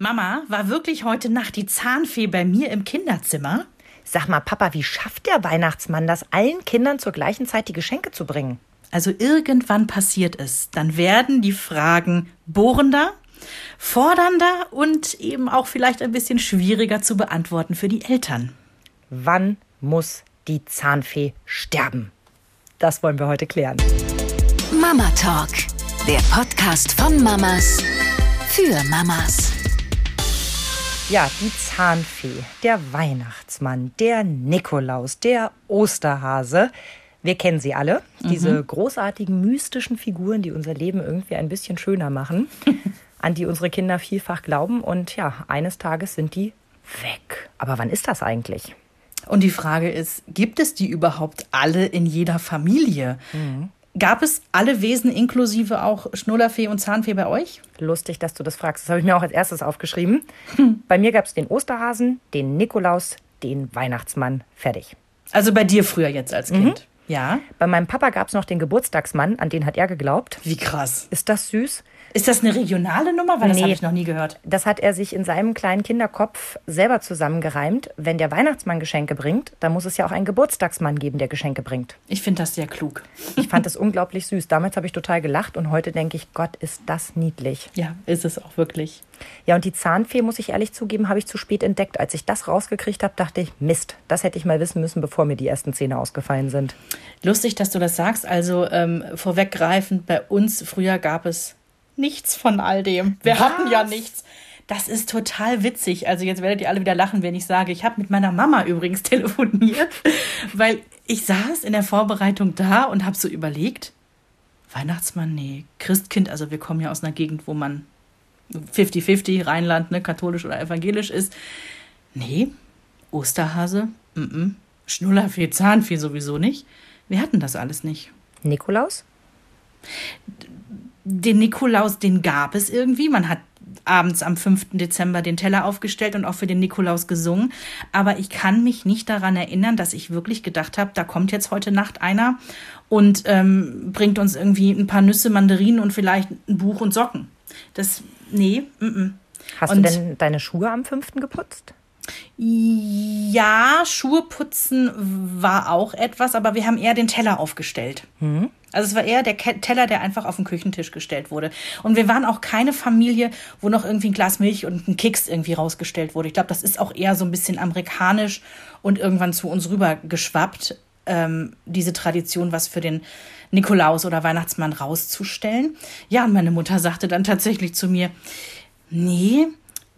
Mama, war wirklich heute Nacht die Zahnfee bei mir im Kinderzimmer? Sag mal, Papa, wie schafft der Weihnachtsmann das, allen Kindern zur gleichen Zeit die Geschenke zu bringen? Also irgendwann passiert es. Dann werden die Fragen bohrender, fordernder und eben auch vielleicht ein bisschen schwieriger zu beantworten für die Eltern. Wann muss die Zahnfee sterben? Das wollen wir heute klären. Mama Talk, der Podcast von Mamas für Mamas. Ja, die Zahnfee, der Weihnachtsmann, der Nikolaus, der Osterhase. Wir kennen sie alle, diese großartigen mystischen Figuren, die unser Leben irgendwie ein bisschen schöner machen, an die unsere Kinder vielfach glauben. Und ja, eines Tages sind die weg. Aber wann ist das eigentlich? Und die Frage ist, gibt es die überhaupt alle in jeder Familie? Gab es alle Wesen inklusive auch Schnullerfee und Zahnfee bei euch? Lustig, dass du das fragst. Das habe ich mir auch als erstes aufgeschrieben. Bei mir gab es den Osterhasen, den Nikolaus, den Weihnachtsmann. Fertig. Also bei dir früher jetzt als Kind. Ja. Bei meinem Papa gab es noch den Geburtstagsmann, an den hat er geglaubt. Wie krass. Ist das süß? Ist das eine regionale Nummer? Weil das Nee. habe ich noch nie gehört. Das hat er sich in seinem kleinen Kinderkopf selber zusammengereimt. Wenn der Weihnachtsmann Geschenke bringt, dann muss es ja auch einen Geburtstagsmann geben, der Geschenke bringt. Ich finde das sehr klug. Ich fand es unglaublich süß. Damals habe ich total gelacht und heute denke ich, Gott, ist das niedlich. Ja, ist es auch wirklich. Ja, und die Zahnfee, muss ich ehrlich zugeben, habe ich zu spät entdeckt. Als ich das rausgekriegt habe, dachte ich, Mist, das hätte ich mal wissen müssen, bevor mir die ersten Zähne ausgefallen sind. Lustig, dass du das sagst. Also ähm, vorweggreifend, bei uns früher gab es nichts von all dem. Wir hatten ja nichts. Das ist total witzig. Also jetzt werdet ihr alle wieder lachen, wenn ich sage, ich habe mit meiner Mama übrigens telefoniert, weil ich saß in der Vorbereitung da und habe so überlegt, Weihnachtsmann, nee, Christkind, also wir kommen ja aus einer Gegend, wo man 50-50, Rheinland, ne, katholisch oder evangelisch ist. Nee, Osterhase, mm -mm. Schnullerfee, Zahnfee sowieso nicht. Wir hatten das alles nicht. Nikolaus? Den Nikolaus, den gab es irgendwie. Man hat abends am 5. Dezember den Teller aufgestellt und auch für den Nikolaus gesungen. Aber ich kann mich nicht daran erinnern, dass ich wirklich gedacht habe, da kommt jetzt heute Nacht einer und ähm, bringt uns irgendwie ein paar Nüsse, Mandarinen und vielleicht ein Buch und Socken. Das, nee, mm -mm. Hast Und- du denn deine Schuhe am 5. geputzt? Ja, Schuhe putzen war auch etwas, aber wir haben eher den Teller aufgestellt. Also es war eher der Teller, der einfach auf den Küchentisch gestellt wurde. Und wir waren auch keine Familie, wo noch irgendwie ein Glas Milch und ein Keks irgendwie rausgestellt wurde. Ich glaube, das ist auch eher so ein bisschen amerikanisch und irgendwann zu uns rüber geschwappt, ähm, diese Tradition, was für den Nikolaus oder Weihnachtsmann rauszustellen. Ja, und meine Mutter sagte dann tatsächlich zu mir, nee,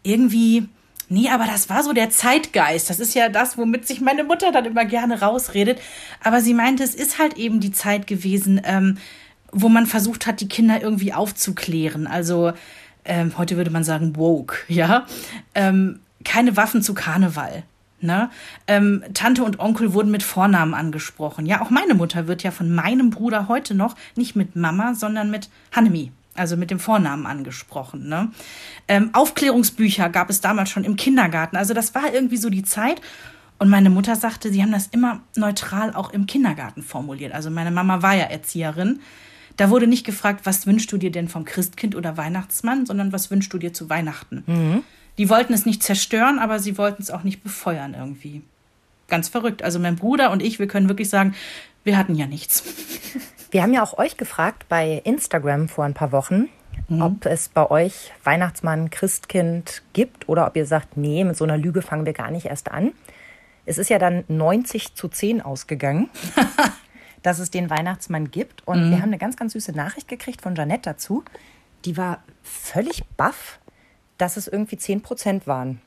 irgendwie, nee, aber das war so der Zeitgeist. Das ist ja das, womit sich meine Mutter dann immer gerne rausredet. Aber sie meinte, es ist halt eben die Zeit gewesen, ähm, wo man versucht hat, die Kinder irgendwie aufzuklären. Also, ähm, heute würde man sagen, woke, ja. Ähm, keine Waffen zu Karneval. Ne? Ähm, Tante und Onkel wurden mit Vornamen angesprochen. Ja, auch meine Mutter wird ja von meinem Bruder heute noch nicht mit Mama, sondern mit Hanemi, also mit dem Vornamen angesprochen. Ne? Ähm, Aufklärungsbücher gab es damals schon im Kindergarten. Also das war irgendwie so die Zeit. Und meine Mutter sagte, sie haben das immer neutral auch im Kindergarten formuliert. Also meine Mama war ja Erzieherin. Da wurde nicht gefragt, was wünschst du dir denn vom Christkind oder Weihnachtsmann, sondern was wünschst du dir zu Weihnachten. Die wollten es nicht zerstören, aber sie wollten es auch nicht befeuern irgendwie. Ganz verrückt. Also mein Bruder und ich, wir können wirklich sagen, wir hatten ja nichts. Wir haben ja auch euch gefragt bei Instagram vor ein paar Wochen, ob es bei euch Weihnachtsmann, Christkind gibt oder ob ihr sagt, nee, mit so einer Lüge fangen wir gar nicht erst an. Es ist ja dann 90 zu 10 ausgegangen, dass es den Weihnachtsmann gibt. Und wir haben eine ganz, ganz süße Nachricht gekriegt von Janette dazu. Die war völlig baff, dass es irgendwie 10 Prozent waren.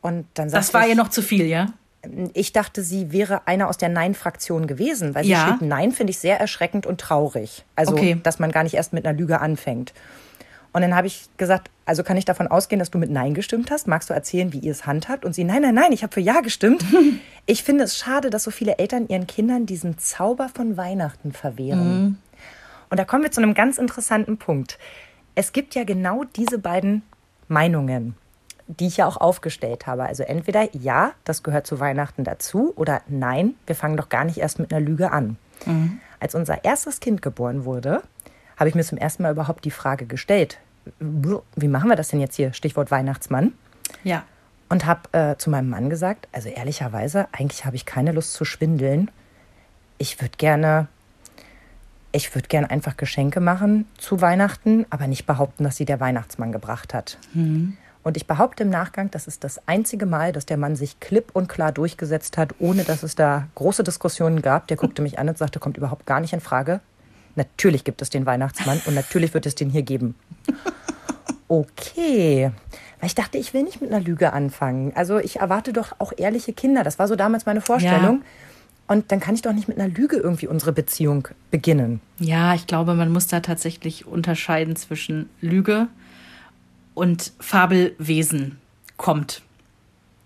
Und dann Das war ich, ihr noch zu viel, ja? Ich dachte, sie wäre einer aus der Nein-Fraktion gewesen, weil sie Ja. schrieb, Nein finde ich sehr erschreckend und traurig. Also, Okay. dass man gar nicht erst mit einer Lüge anfängt. Und dann habe ich gesagt, also kann ich davon ausgehen, dass du mit Nein gestimmt hast? Magst du erzählen, wie ihr es handhabt? Und sie, nein, nein, nein, ich habe für Ja gestimmt. ich finde es schade, dass so viele Eltern ihren Kindern diesen Zauber von Weihnachten verwehren. Und da kommen wir zu einem ganz interessanten Punkt. Es gibt ja genau diese beiden Meinungen, die ich ja auch aufgestellt habe. Also entweder ja, das gehört zu Weihnachten dazu oder nein, wir fangen doch gar nicht erst mit einer Lüge an. Als unser erstes Kind geboren wurde, habe ich mir zum ersten Mal überhaupt die Frage gestellt, wie machen wir das denn jetzt hier? Stichwort Weihnachtsmann. Ja. Und habe äh, zu meinem Mann gesagt, also ehrlicherweise, eigentlich habe ich keine Lust zu schwindeln. Ich würde gerne, ich würde gerne einfach Geschenke machen zu Weihnachten, aber nicht behaupten, dass sie der Weihnachtsmann gebracht hat. Und ich behaupte im Nachgang, das ist das einzige Mal, dass der Mann sich klipp und klar durchgesetzt hat, ohne dass es da große Diskussionen gab. Der guckte mich an und sagte, kommt überhaupt gar nicht in Frage. Natürlich gibt es den Weihnachtsmann und natürlich wird es den hier geben. Okay. Weil ich dachte, ich will nicht mit einer Lüge anfangen. Also ich erwarte doch auch ehrliche Kinder. Das war so damals meine Vorstellung. Und dann kann ich doch nicht mit einer Lüge irgendwie unsere Beziehung beginnen. Ja, ich glaube, man muss da tatsächlich unterscheiden zwischen Lüge und Fabelwesen kommt.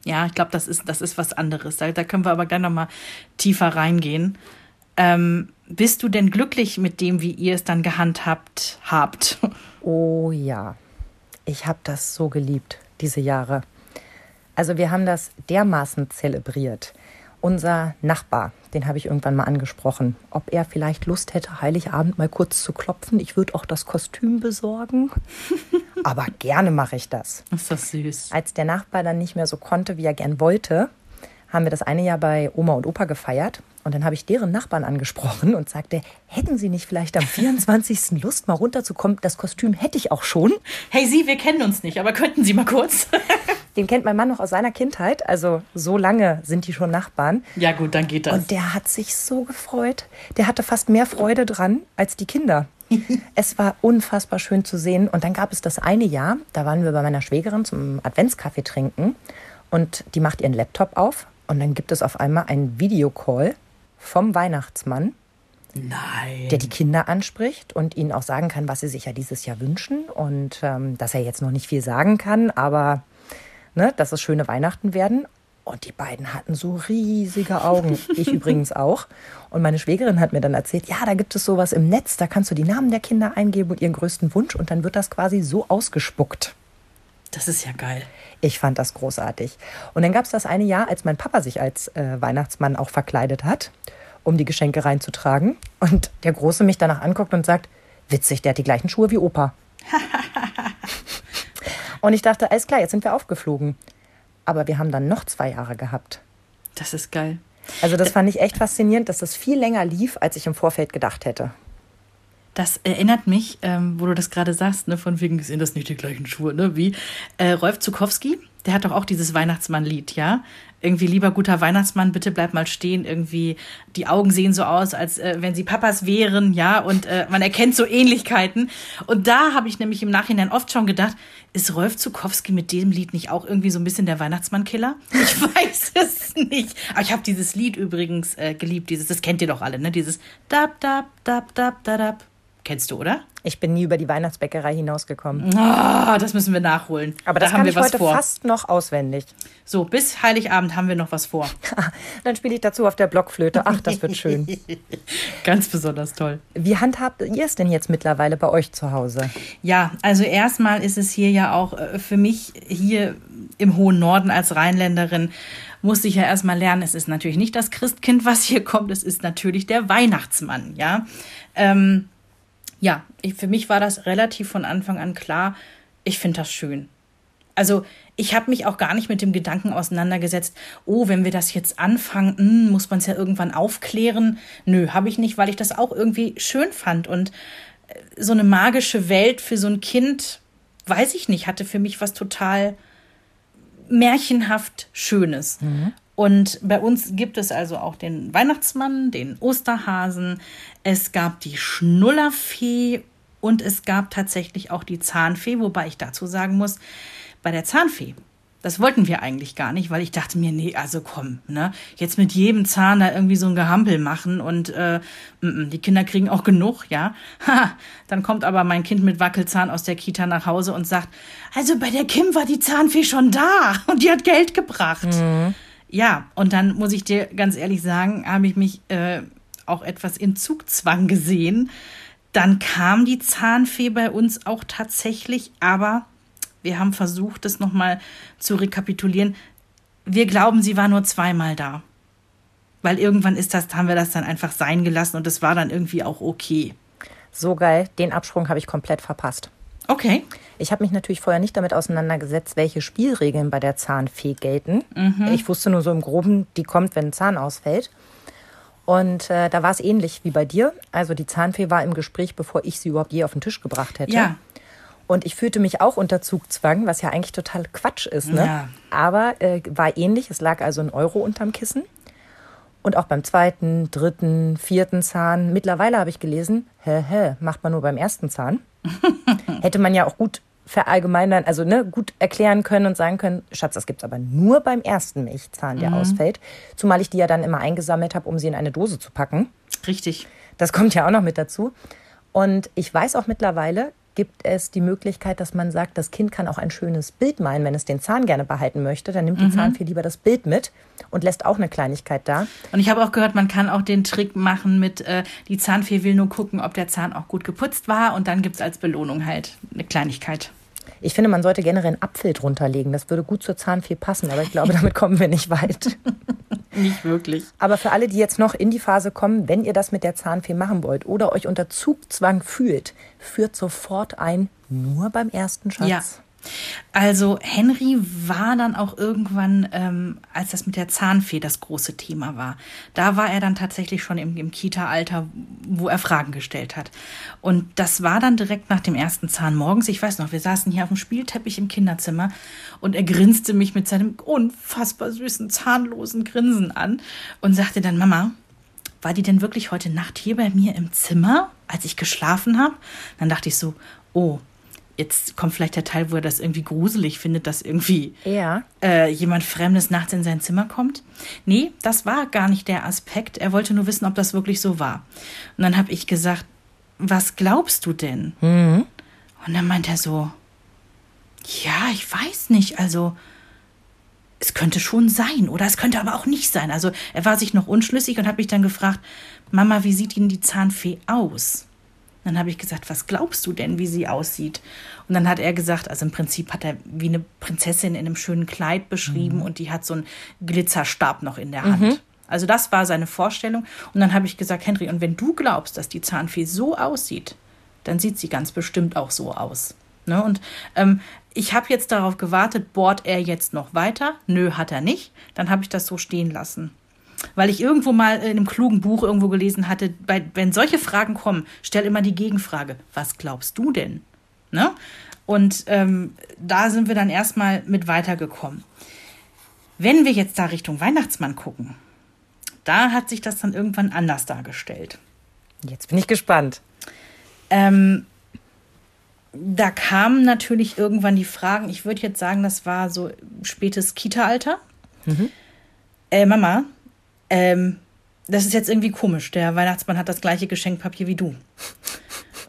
Ja, ich glaube, das ist, das ist was anderes. Da, da können wir aber gleich nochmal tiefer reingehen. Ähm, bist du denn glücklich mit dem, wie ihr es dann gehandhabt habt? Oh ja, ich habe das so geliebt, diese Jahre. Also wir haben das dermaßen zelebriert. Unser Nachbar, den habe ich irgendwann mal angesprochen, ob er vielleicht Lust hätte, Heiligabend mal kurz zu klopfen. Ich würde auch das Kostüm besorgen. Aber gerne mache ich das. Ist das süß. Als der Nachbar dann nicht mehr so konnte, wie er gern wollte, haben wir das eine Jahr bei Oma und Opa gefeiert. Und dann habe ich deren Nachbarn angesprochen und sagte, hätten Sie nicht vielleicht am 24. Lust, mal runterzukommen? Das Kostüm hätte ich auch schon. Hey Sie, wir kennen uns nicht, aber könnten Sie mal kurz? Den kennt mein Mann noch aus seiner Kindheit. Also so lange sind die schon Nachbarn. ja gut, dann geht das. Und der hat sich so gefreut. Der hatte fast mehr Freude dran als die Kinder. es war unfassbar schön zu sehen. Und dann gab es das eine Jahr, da waren wir bei meiner Schwägerin zum Adventskaffee trinken. Und die macht ihren Laptop auf. Und dann gibt es auf einmal einen Videocall vom Weihnachtsmann, Nein. der die Kinder anspricht und ihnen auch sagen kann, was sie sich ja dieses Jahr wünschen. Und ähm, dass er jetzt noch nicht viel sagen kann, aber ne, dass es schöne Weihnachten werden. Und die beiden hatten so riesige Augen. Ich übrigens auch. Und meine Schwägerin hat mir dann erzählt, ja, da gibt es sowas im Netz, da kannst du die Namen der Kinder eingeben und ihren größten Wunsch und dann wird das quasi so ausgespuckt. Das ist ja geil. Ich fand das großartig. Und dann gab es das eine Jahr, als mein Papa sich als äh, Weihnachtsmann auch verkleidet hat, um die Geschenke reinzutragen. Und der Große mich danach anguckt und sagt, witzig, der hat die gleichen Schuhe wie Opa. und ich dachte, alles klar, jetzt sind wir aufgeflogen. Aber wir haben dann noch zwei Jahre gehabt. Das ist geil. Also das fand ich echt faszinierend, dass das viel länger lief, als ich im Vorfeld gedacht hätte. Das erinnert mich, ähm, wo du das gerade sagst, ne, von wegen sind das nicht die gleichen Schuhe, ne? Wie äh, Rolf Zukowski, der hat doch auch dieses Weihnachtsmann-Lied, ja? Irgendwie lieber guter Weihnachtsmann, bitte bleib mal stehen. Irgendwie die Augen sehen so aus, als äh, wenn sie Papas wären, ja? Und äh, man erkennt so Ähnlichkeiten. Und da habe ich nämlich im Nachhinein oft schon gedacht, ist Rolf Zukowski mit dem Lied nicht auch irgendwie so ein bisschen der Weihnachtsmann-Killer? Ich weiß es nicht. Aber ich habe dieses Lied übrigens äh, geliebt. Dieses, das kennt ihr doch alle, ne? Dieses dab dab dab dab dab. Kennst du, oder? Ich bin nie über die Weihnachtsbäckerei hinausgekommen. Ah, das müssen wir nachholen. Aber das da kann haben wir ich was heute vor. fast noch auswendig. So, bis Heiligabend haben wir noch was vor. Dann spiele ich dazu auf der Blockflöte. Ach, das wird schön. Ganz besonders toll. Wie handhabt ihr es denn jetzt mittlerweile bei euch zu Hause? Ja, also erstmal ist es hier ja auch äh, für mich hier im hohen Norden als Rheinländerin musste ich ja erstmal lernen, es ist natürlich nicht das Christkind, was hier kommt, es ist natürlich der Weihnachtsmann, ja. Ähm, ja, ich, für mich war das relativ von Anfang an klar, ich finde das schön. Also ich habe mich auch gar nicht mit dem Gedanken auseinandergesetzt, oh, wenn wir das jetzt anfangen, hm, muss man es ja irgendwann aufklären. Nö, habe ich nicht, weil ich das auch irgendwie schön fand. Und äh, so eine magische Welt für so ein Kind, weiß ich nicht, hatte für mich was total märchenhaft Schönes. Und bei uns gibt es also auch den Weihnachtsmann, den Osterhasen, es gab die Schnullerfee und es gab tatsächlich auch die Zahnfee, wobei ich dazu sagen muss, bei der Zahnfee, das wollten wir eigentlich gar nicht, weil ich dachte mir, nee, also komm, ne, jetzt mit jedem Zahn da irgendwie so ein Gehampel machen und äh, m -m, die Kinder kriegen auch genug, ja. Ha, dann kommt aber mein Kind mit Wackelzahn aus der Kita nach Hause und sagt, also bei der Kim war die Zahnfee schon da und die hat Geld gebracht. Ja, und dann muss ich dir ganz ehrlich sagen, habe ich mich äh, auch etwas in Zugzwang gesehen. Dann kam die Zahnfee bei uns auch tatsächlich, aber wir haben versucht, das nochmal zu rekapitulieren. Wir glauben, sie war nur zweimal da. Weil irgendwann ist das, haben wir das dann einfach sein gelassen und es war dann irgendwie auch okay. So geil, den Absprung habe ich komplett verpasst. Okay. Ich habe mich natürlich vorher nicht damit auseinandergesetzt, welche Spielregeln bei der Zahnfee gelten. Ich wusste nur so im Groben, die kommt, wenn ein Zahn ausfällt. Und äh, da war es ähnlich wie bei dir. Also die Zahnfee war im Gespräch, bevor ich sie überhaupt je auf den Tisch gebracht hätte. Ja. Und ich fühlte mich auch unter Zugzwang, was ja eigentlich total Quatsch ist. Ne? Ja. Aber äh, war ähnlich. Es lag also ein Euro unterm Kissen. Und auch beim zweiten, dritten, vierten Zahn. Mittlerweile habe ich gelesen, hä, hä, macht man nur beim ersten Zahn. Hätte man ja auch gut verallgemeinern, also ne, gut erklären können und sagen können, Schatz, das gibt's aber nur beim ersten Milchzahn, der ausfällt. Zumal ich die ja dann immer eingesammelt habe, um sie in eine Dose zu packen. Richtig. Das kommt ja auch noch mit dazu. Und ich weiß auch mittlerweile, gibt es die Möglichkeit, dass man sagt, das Kind kann auch ein schönes Bild malen, wenn es den Zahn gerne behalten möchte. Dann nimmt die Zahnfee lieber das Bild mit und lässt auch eine Kleinigkeit da. Und ich habe auch gehört, man kann auch den Trick machen mit, äh, die Zahnfee will nur gucken, ob der Zahn auch gut geputzt war und dann gibt's als Belohnung halt eine Kleinigkeit. Ich finde, man sollte generell ein Apfel drunter legen. Das würde gut zur Zahnfee passen, aber ich glaube, damit kommen wir nicht weit. Nicht wirklich. Aber für alle, die jetzt noch in die Phase kommen, wenn ihr das mit der Zahnfee machen wollt oder euch unter Zugzwang fühlt, führt sofort ein, nur beim ersten Schatz. Ja. Also Henry war dann auch irgendwann, ähm, als das mit der Zahnfee das große Thema war, da war er dann tatsächlich schon im, im Kita-Alter, wo er Fragen gestellt hat. Und das war dann direkt nach dem ersten Zahn morgens. Ich weiß noch, wir saßen hier auf dem Spielteppich im Kinderzimmer und er grinste mich mit seinem unfassbar süßen, zahnlosen Grinsen an und sagte dann, Mama, war die denn wirklich heute Nacht hier bei mir im Zimmer, als ich geschlafen habe? Dann dachte ich so, oh, jetzt kommt vielleicht der Teil, wo er das irgendwie gruselig findet, dass irgendwie Ja. äh, jemand Fremdes nachts in sein Zimmer kommt. Nee, das war gar nicht der Aspekt. Er wollte nur wissen, ob das wirklich so war. Und dann habe ich gesagt, was glaubst du denn? Und dann meint er so, ja, ich weiß nicht, also es könnte schon sein oder es könnte aber auch nicht sein. Also er war sich noch unschlüssig und hat mich dann gefragt, Mama, wie sieht Ihnen die Zahnfee aus? Dann habe ich gesagt, was glaubst du denn, wie sie aussieht? Und dann hat er gesagt, also im Prinzip hat er wie eine Prinzessin in einem schönen Kleid beschrieben und die hat so einen Glitzerstab noch in der Hand. Also das war seine Vorstellung. Und dann habe ich gesagt, Henry, und wenn du glaubst, dass die Zahnfee so aussieht, dann sieht sie ganz bestimmt auch so aus. Ne? Und ähm, ich habe jetzt darauf gewartet, bohrt er jetzt noch weiter? Nö, hat er nicht. Dann habe ich das so stehen lassen. Weil ich irgendwo mal in einem klugen Buch irgendwo gelesen hatte, bei, wenn solche Fragen kommen, stell immer die Gegenfrage, was glaubst du denn? Ne? Und ähm, da sind wir dann erstmal mit weitergekommen. Wenn wir jetzt da Richtung Weihnachtsmann gucken, da hat sich das dann irgendwann anders dargestellt. Jetzt bin ich gespannt. Ähm, da kamen natürlich irgendwann die Fragen, ich würde jetzt sagen, das war so spätes Kita-Alter. Äh, Mama, ähm, das ist jetzt irgendwie komisch. Der Weihnachtsmann hat das gleiche Geschenkpapier wie du.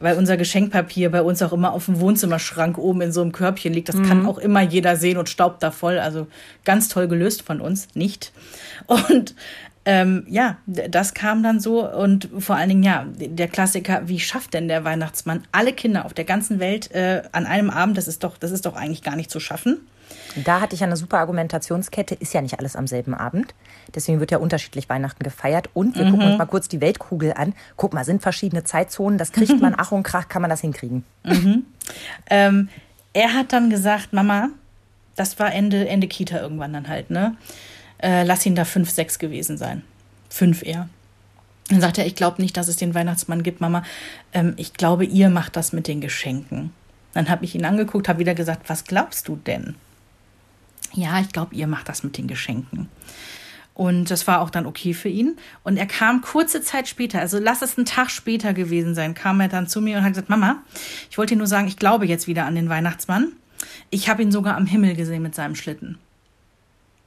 Weil unser Geschenkpapier bei uns auch immer auf dem Wohnzimmerschrank oben in so einem Körbchen liegt. Das kann auch immer jeder sehen und staubt da voll. Also ganz toll gelöst von uns, nicht. Und ähm, ja, das kam dann so. Und vor allen Dingen, ja, der Klassiker, wie schafft denn der Weihnachtsmann alle Kinder auf der ganzen Welt äh, an einem Abend? Das ist doch, das ist doch eigentlich gar nicht zu schaffen. Da hatte ich ja eine super Argumentationskette, ist ja nicht alles am selben Abend. Deswegen wird ja unterschiedlich Weihnachten gefeiert. Und wir gucken uns mal kurz die Weltkugel an. Guck mal, sind verschiedene Zeitzonen, das kriegt man, Ach und Krach, kann man das hinkriegen. Ähm, er hat dann gesagt, Mama, das war Ende, Ende Kita irgendwann dann halt, ne? Äh, lass ihn da fünf, sechs gewesen sein. Fünf eher. Dann sagt er, ich glaube nicht, dass es den Weihnachtsmann gibt, Mama. Ähm, ich glaube, ihr macht das mit den Geschenken. Dann habe ich ihn angeguckt, habe wieder gesagt, was glaubst du denn? Ja, ich glaube, ihr macht das mit den Geschenken. Und das war auch dann okay für ihn. Und er kam kurze Zeit später, also lass es einen Tag später gewesen sein, kam er dann zu mir und hat gesagt, Mama, ich wollte dir nur sagen, ich glaube jetzt wieder an den Weihnachtsmann. Ich habe ihn sogar am Himmel gesehen mit seinem Schlitten.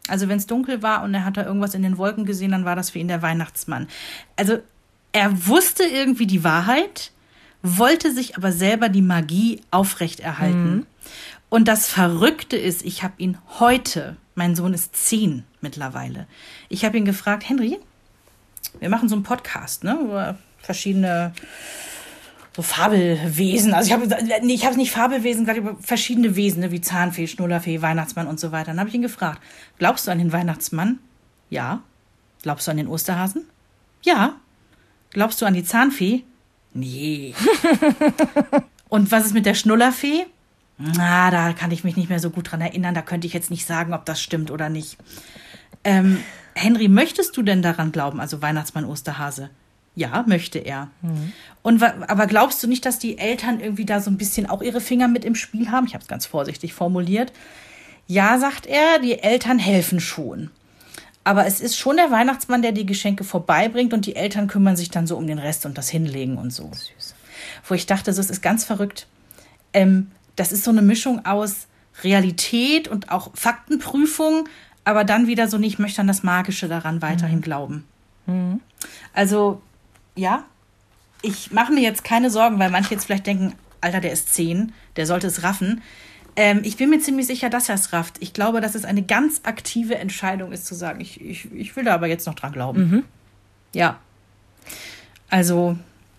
Also wenn es dunkel war und er hat da irgendwas in den Wolken gesehen, dann war das für ihn der Weihnachtsmann. Also er wusste irgendwie die Wahrheit, wollte sich aber selber die Magie aufrechterhalten. Und das Verrückte ist, ich habe ihn heute, mein Sohn ist zehn mittlerweile, ich habe ihn gefragt, Henry, wir machen so einen Podcast, ne, über verschiedene so Fabelwesen. Also ich habe nee, ich habe es nicht Fabelwesen gesagt, über verschiedene Wesen, ne, wie Zahnfee, Schnullerfee, Weihnachtsmann und so weiter. Dann habe ich ihn gefragt, glaubst du an den Weihnachtsmann? Ja. Glaubst du an den Osterhasen? Ja. Glaubst du an die Zahnfee? Nee. Und was ist mit der Schnullerfee? Na, da kann ich mich nicht mehr so gut dran erinnern. Da könnte ich jetzt nicht sagen, ob das stimmt oder nicht. Ähm, Henry, möchtest du denn daran glauben, also Weihnachtsmann Osterhase? Ja, möchte er. Mhm. Und aber glaubst du nicht, dass die Eltern irgendwie da so ein bisschen auch ihre Finger mit im Spiel haben? Ich habe es ganz vorsichtig formuliert. Ja, sagt er, die Eltern helfen schon. Aber es ist schon der Weihnachtsmann, der die Geschenke vorbeibringt und die Eltern kümmern sich dann so um den Rest und das Hinlegen und so. Süß. Wo ich dachte, das ist ganz verrückt. Ähm, das ist so eine Mischung aus Realität und auch Faktenprüfung, aber dann wieder so nicht möchte an das Magische daran weiterhin mhm. glauben. Mhm. Also, ja, ich mache mir jetzt keine Sorgen, weil manche jetzt vielleicht denken, Alter, der ist zehn, der sollte es raffen. Ähm, ich bin mir ziemlich sicher, dass er es rafft. Ich glaube, dass es eine ganz aktive Entscheidung ist, zu sagen, ich, ich, ich will da aber jetzt noch dran glauben. Mhm. Ja. Also,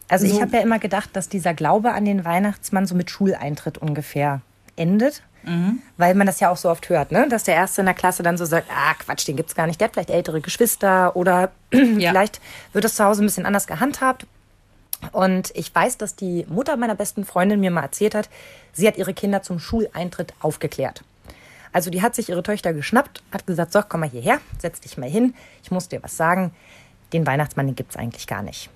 also so. ich habe ja immer gedacht, dass dieser Glaube an den Weihnachtsmann so mit Schuleintritt ungefähr endet. Mhm. Weil man das ja auch so oft hört, ne? dass der Erste in der Klasse dann so sagt, ah Quatsch, den gibt es gar nicht, der hat vielleicht ältere Geschwister oder ja. vielleicht wird das zu Hause ein bisschen anders gehandhabt. Und ich weiß, dass die Mutter meiner besten Freundin mir mal erzählt hat, sie hat ihre Kinder zum Schuleintritt aufgeklärt. Also die hat sich ihre Töchter geschnappt, hat gesagt, so, komm mal hierher, setz dich mal hin, ich muss dir was sagen, den Weihnachtsmann, den gibt es eigentlich gar nicht.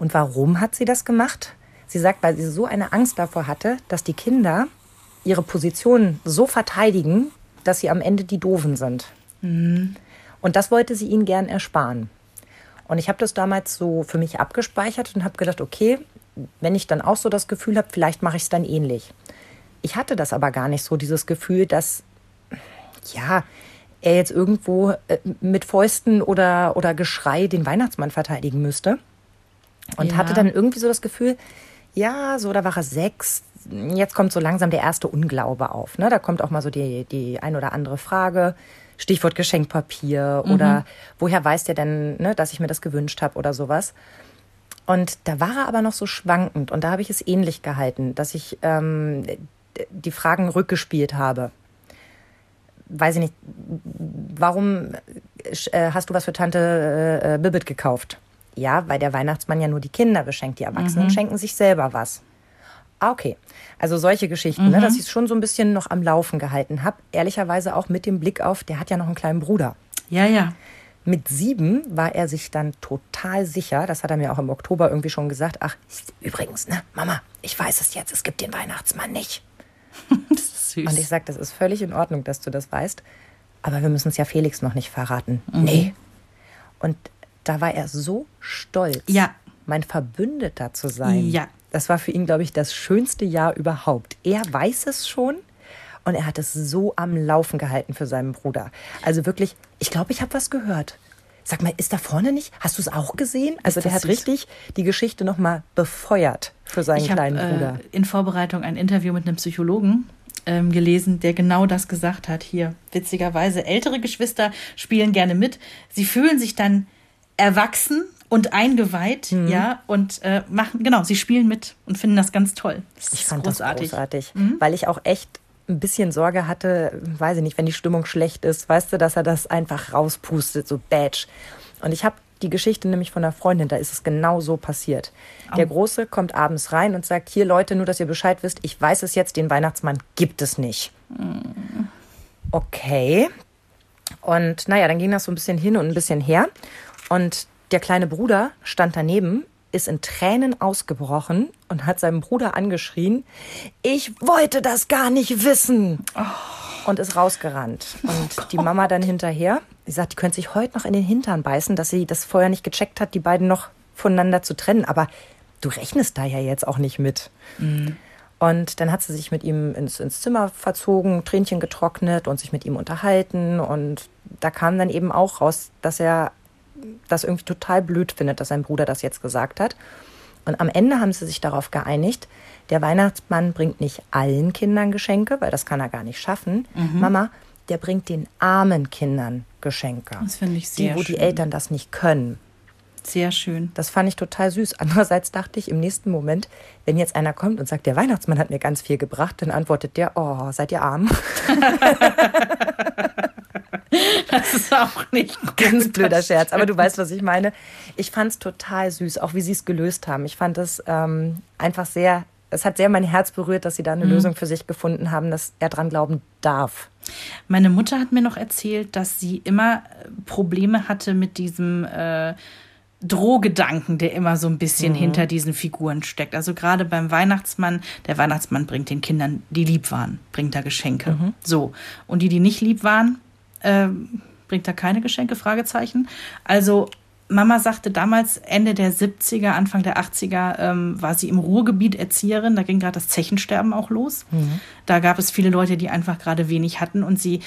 Und warum hat sie das gemacht? Sie sagt, weil sie so eine Angst davor hatte, dass die Kinder ihre Position so verteidigen, dass sie am Ende die Doofen sind. Mhm. Und das wollte sie ihnen gern ersparen. Und ich habe das damals so für mich abgespeichert und habe gedacht, okay, wenn ich dann auch so das Gefühl habe, vielleicht mache ich es dann ähnlich. Ich hatte das aber gar nicht so, dieses Gefühl, dass, ja, er jetzt irgendwo äh, mit Fäusten oder, oder Geschrei den Weihnachtsmann verteidigen müsste. Und ja. hatte dann irgendwie so das Gefühl, ja, so, da war er sechs. Jetzt kommt so langsam der erste Unglaube auf. Ne? Da kommt auch mal so die, die ein oder andere Frage. Stichwort Geschenkpapier mhm. oder woher weiß der denn, ne, dass ich mir das gewünscht habe oder sowas. Und da war er aber noch so schwankend und da habe ich es ähnlich gehalten, dass ich ähm, die Fragen rückgespielt habe. Weiß ich nicht, warum äh, hast du was für Tante äh, Bibbit gekauft? Ja, weil der Weihnachtsmann ja nur die Kinder beschenkt, die Erwachsenen mhm. schenken sich selber was. Ah, okay. Also solche Geschichten, mhm. ne, dass ich es schon so ein bisschen noch am Laufen gehalten habe. Ehrlicherweise auch mit dem Blick auf, der hat ja noch einen kleinen Bruder. Ja, ja. Mit sieben war er sich dann total sicher, das hat er mir auch im Oktober irgendwie schon gesagt, ach, übrigens, ne, Mama, ich weiß es jetzt, es gibt den Weihnachtsmann nicht. das ist süß. Und ich sage, das ist völlig in Ordnung, dass du das weißt, aber wir müssen es ja Felix noch nicht verraten. Mhm. Nee. Und da war er so stolz, ja. mein Verbündeter zu sein. Ja. Das war für ihn, glaube ich, das schönste Jahr überhaupt. Er weiß es schon und er hat es so am Laufen gehalten für seinen Bruder. Also wirklich, ich glaube, ich habe was gehört. Sag mal, ist da vorne nicht? Hast du es auch gesehen? Also der hat süß? richtig die Geschichte noch mal befeuert für seinen ich kleinen hab, Bruder. Äh, in Vorbereitung ein Interview mit einem Psychologen ähm, gelesen, der genau das gesagt hat. Hier, witzigerweise, ältere Geschwister spielen gerne mit. Sie fühlen sich dann erwachsen und eingeweiht, mhm. ja, und äh, machen, genau, sie spielen mit und finden das ganz toll. Das ich fand großartig. das großartig, mhm. weil ich auch echt ein bisschen Sorge hatte, weiß ich nicht, wenn die Stimmung schlecht ist, weißt du, dass er das einfach rauspustet, so Badge. Und ich habe die Geschichte nämlich von einer Freundin, da ist es genau so passiert. Oh. Der Große kommt abends rein und sagt, hier Leute, nur dass ihr Bescheid wisst, ich weiß es jetzt, den Weihnachtsmann gibt es nicht. Mhm. Okay. Und naja, dann ging das so ein bisschen hin und ein bisschen her. Und der kleine Bruder stand daneben, ist in Tränen ausgebrochen und hat seinem Bruder angeschrien, ich wollte das gar nicht wissen. Oh. Und ist rausgerannt. Und oh die Mama dann hinterher, sie sagt, die könnte sich heute noch in den Hintern beißen, dass sie das vorher nicht gecheckt hat, die beiden noch voneinander zu trennen. Aber du rechnest da ja jetzt auch nicht mit. Mhm. Und dann hat sie sich mit ihm ins, ins Zimmer verzogen, Tränchen getrocknet und sich mit ihm unterhalten. Und da kam dann eben auch raus, dass er das irgendwie total blöd findet, dass sein Bruder das jetzt gesagt hat. Und am Ende haben sie sich darauf geeinigt, der Weihnachtsmann bringt nicht allen Kindern Geschenke, weil das kann er gar nicht schaffen. Mhm. Mama, der bringt den armen Kindern Geschenke. Das finde ich sehr Die, wo schön. die Eltern das nicht können. Sehr schön. Das fand ich total süß. Andererseits dachte ich im nächsten Moment, wenn jetzt einer kommt und sagt, der Weihnachtsmann hat mir ganz viel gebracht, dann antwortet der, oh, seid ihr arm? Das ist auch nicht ganz blöder Scherz, aber du weißt, was ich meine. Ich fand es total süß, auch wie sie es gelöst haben. Ich fand es ähm, einfach sehr es hat sehr mein Herz berührt, dass sie da eine mhm. Lösung für sich gefunden haben, dass er dran glauben darf. Meine Mutter hat mir noch erzählt, dass sie immer äh, Probleme hatte mit diesem äh, Drohgedanken, der immer so ein bisschen mhm. hinter diesen Figuren steckt. Also gerade beim Weihnachtsmann, der Weihnachtsmann bringt den Kindern, die lieb waren, bringt da Geschenke. Mhm. So. Und die, die nicht lieb waren, äh, bringt da keine Geschenke? Fragezeichen. Also Mama sagte damals, Ende der 70er, Anfang der 80er, ähm, war sie im Ruhrgebiet Erzieherin. Da ging gerade das Zechensterben auch los. Mhm. Da gab es viele Leute, die einfach gerade wenig hatten. Und sie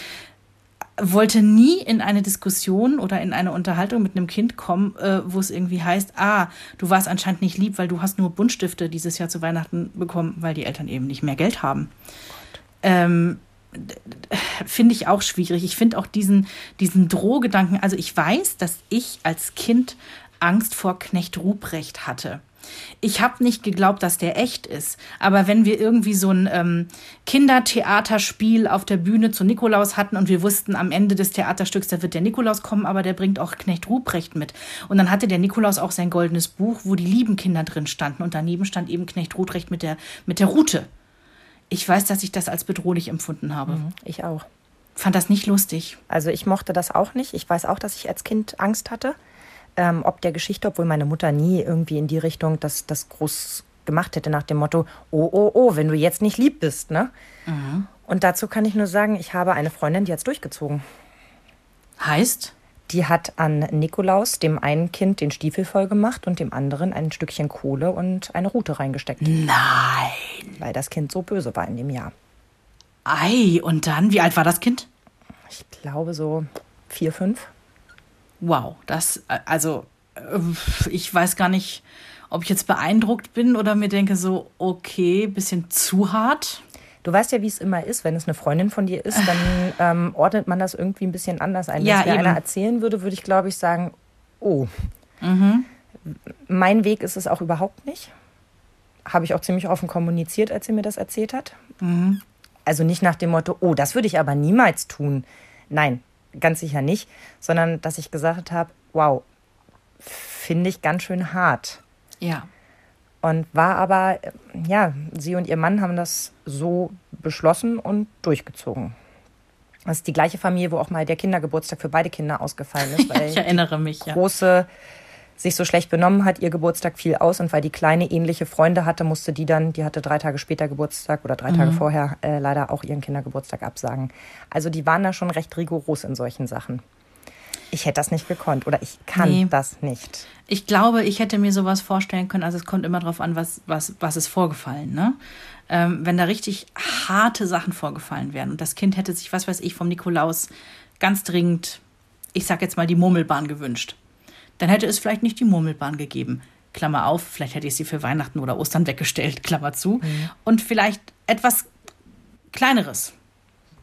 wollte nie in eine Diskussion oder in eine Unterhaltung mit einem Kind kommen, äh, wo es irgendwie heißt, ah, du warst anscheinend nicht lieb, weil du hast nur Buntstifte dieses Jahr zu Weihnachten bekommen, weil die Eltern eben nicht mehr Geld haben. Ähm, finde ich auch schwierig. Ich finde auch diesen, diesen Drohgedanken, also ich weiß, dass ich als Kind Angst vor Knecht Ruprecht hatte. Ich habe nicht geglaubt, dass der echt ist. Aber wenn wir irgendwie so ein ähm, Kindertheaterspiel auf der Bühne zu Nikolaus hatten und wir wussten, am Ende des Theaterstücks, da wird der Nikolaus kommen, aber der bringt auch Knecht Ruprecht mit. Und dann hatte der Nikolaus auch sein goldenes Buch, wo die lieben Kinder drin standen. Und daneben stand eben Knecht Ruprecht mit der, mit der Rute. Ich weiß, dass ich das als bedrohlich empfunden habe. Mhm, ich auch. Fand das nicht lustig. Also ich mochte das auch nicht. Ich weiß auch, dass ich als Kind Angst hatte. Ähm, ob der Geschichte, obwohl meine Mutter nie irgendwie in die Richtung das, das groß gemacht hätte, nach dem Motto, oh, oh, oh, wenn du jetzt nicht lieb bist, ne? Mhm. Und dazu kann ich nur sagen, ich habe eine Freundin, die hat es durchgezogen. Heißt? Die hat an Nikolaus dem einen Kind den Stiefel voll gemacht und dem anderen ein Stückchen Kohle und eine Rute reingesteckt. Nein. Weil das Kind so böse war in dem Jahr. Ei, und dann, wie alt war das Kind? Ich glaube so vier, fünf. Wow, das, also, äh, ich weiß gar nicht, ob ich jetzt beeindruckt bin oder mir denke so, okay, bisschen zu hart. Du weißt ja, wie es immer ist, wenn es eine Freundin von dir ist, dann ähm, ordnet man das irgendwie ein bisschen anders ein. Ja, wenn es mir einer erzählen würde, würde ich, glaube ich, sagen, oh. Mhm. Mein Weg ist es auch überhaupt nicht. Habe ich auch ziemlich offen kommuniziert, als sie mir das erzählt hat. Mhm. Also nicht nach dem Motto, oh, das würde ich aber niemals tun. Nein, ganz sicher nicht, sondern dass ich gesagt habe, wow, finde ich ganz schön hart. Ja. Und war aber, ja, sie und ihr Mann haben das so beschlossen und durchgezogen. Das ist die gleiche Familie, wo auch mal der Kindergeburtstag für beide Kinder ausgefallen ist. Weil ich erinnere mich, ja. Große sich so schlecht benommen hat, ihr Geburtstag fiel aus und weil die Kleine ähnliche Freunde hatte, musste die dann, die hatte drei Tage später Geburtstag oder drei mhm. Tage vorher äh, leider auch ihren Kindergeburtstag absagen. Also die waren da schon recht rigoros in solchen Sachen. Ich hätte das nicht gekonnt oder ich kann nee. das nicht. Ich glaube, ich hätte mir sowas vorstellen können. Also es kommt immer darauf an, was, was, was ist vorgefallen. Ne? Ähm, wenn da richtig harte Sachen vorgefallen wären und das Kind hätte sich, was weiß ich, vom Nikolaus ganz dringend, ich sag jetzt mal, die Murmelbahn gewünscht, dann hätte es vielleicht nicht die Murmelbahn gegeben. Klammer auf, vielleicht hätte ich sie für Weihnachten oder Ostern weggestellt, Klammer zu. Mhm. Und vielleicht etwas Kleineres.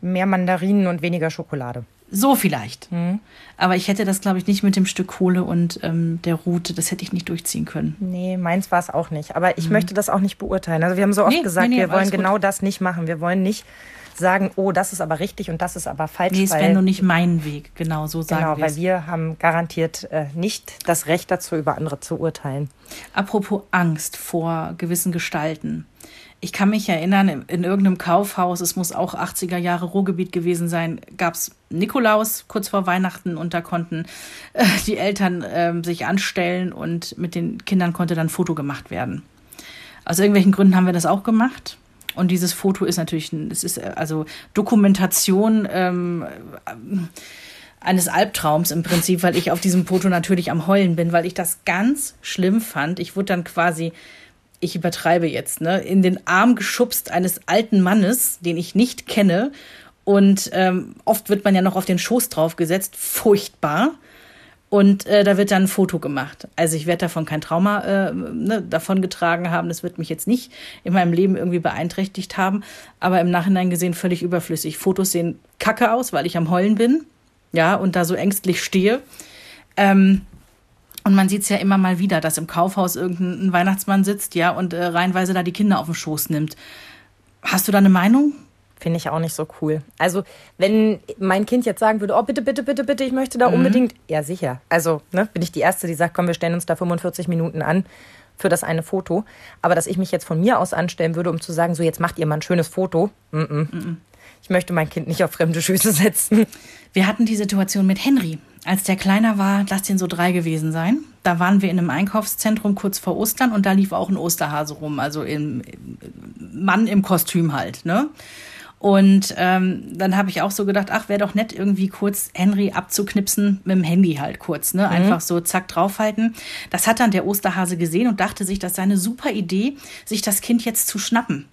Mehr Mandarinen und weniger Schokolade. So vielleicht. Mhm. Aber ich hätte das, glaube ich, nicht mit dem Stück Kohle und ähm, der Route, das hätte ich nicht durchziehen können. Nee, meins war es auch nicht. Aber ich mhm. möchte das auch nicht beurteilen. Also wir haben so oft nee, gesagt, nee, nee, wir wollen genau das nicht machen. Wir wollen nicht sagen, oh, das ist aber richtig und das ist aber falsch. Nee, es wäre nur nicht mein Weg. Genau, so sagen Genau, weil wir haben garantiert äh, nicht das Recht dazu, über andere zu urteilen. Apropos Angst vor gewissen Gestalten ich kann mich erinnern, in, in, irgendeinem Kaufhaus, es muss auch 80er Jahre Ruhrgebiet gewesen sein, gab es Nikolaus kurz vor Weihnachten und da konnten äh, die Eltern äh, sich anstellen und mit den Kindern konnte dann ein Foto gemacht werden. Aus irgendwelchen Gründen haben wir das auch gemacht. Und dieses Foto ist natürlich, es ist äh, also Dokumentation ähm, eines Albtraums im Prinzip, weil ich auf diesem Foto natürlich am Heulen bin, weil ich das ganz schlimm fand. Ich wurde dann quasi ich übertreibe jetzt, ne, in den Arm geschubst eines alten Mannes, den ich nicht kenne. Und ähm, oft wird man ja noch auf den Schoß draufgesetzt. Furchtbar. Und äh, da wird dann ein Foto gemacht. Also ich werde davon kein Trauma äh, ne, davon getragen haben. Das wird mich jetzt nicht in meinem Leben irgendwie beeinträchtigt haben. Aber im Nachhinein gesehen völlig überflüssig. Fotos sehen kacke aus, weil ich am Heulen bin. Ja, und da so ängstlich stehe. Ähm, und man sieht es ja immer mal wieder, dass im Kaufhaus irgendein Weihnachtsmann sitzt, ja, und äh, reihenweise da die Kinder auf den Schoß nimmt. Hast du da eine Meinung? Finde ich auch nicht so cool. Also, wenn mein Kind jetzt sagen würde, oh, bitte, bitte, bitte, bitte, ich möchte da mhm. unbedingt. Ja, sicher. Also, ne, bin ich die Erste, die sagt, komm, wir stellen uns da 45 Minuten an. für das eine Foto. Aber dass ich mich jetzt von mir aus anstellen würde, um zu sagen, so jetzt macht ihr mal ein schönes Foto. Mm -mm. Ich möchte mein Kind nicht auf fremde Schüsse setzen. Wir hatten die Situation mit Henry. Als der kleiner war, lass den so drei gewesen sein. Da waren wir in einem Einkaufszentrum kurz vor Ostern und da lief auch ein Osterhase rum, also im Mann im Kostüm halt, ne? Und ähm, dann habe ich auch so gedacht, ach, wäre doch nett, irgendwie kurz Henry abzuknipsen mit dem Handy halt kurz, ne? Einfach so zack draufhalten. Das hat dann der Osterhase gesehen und dachte sich, das sei eine super Idee, sich das Kind jetzt zu schnappen.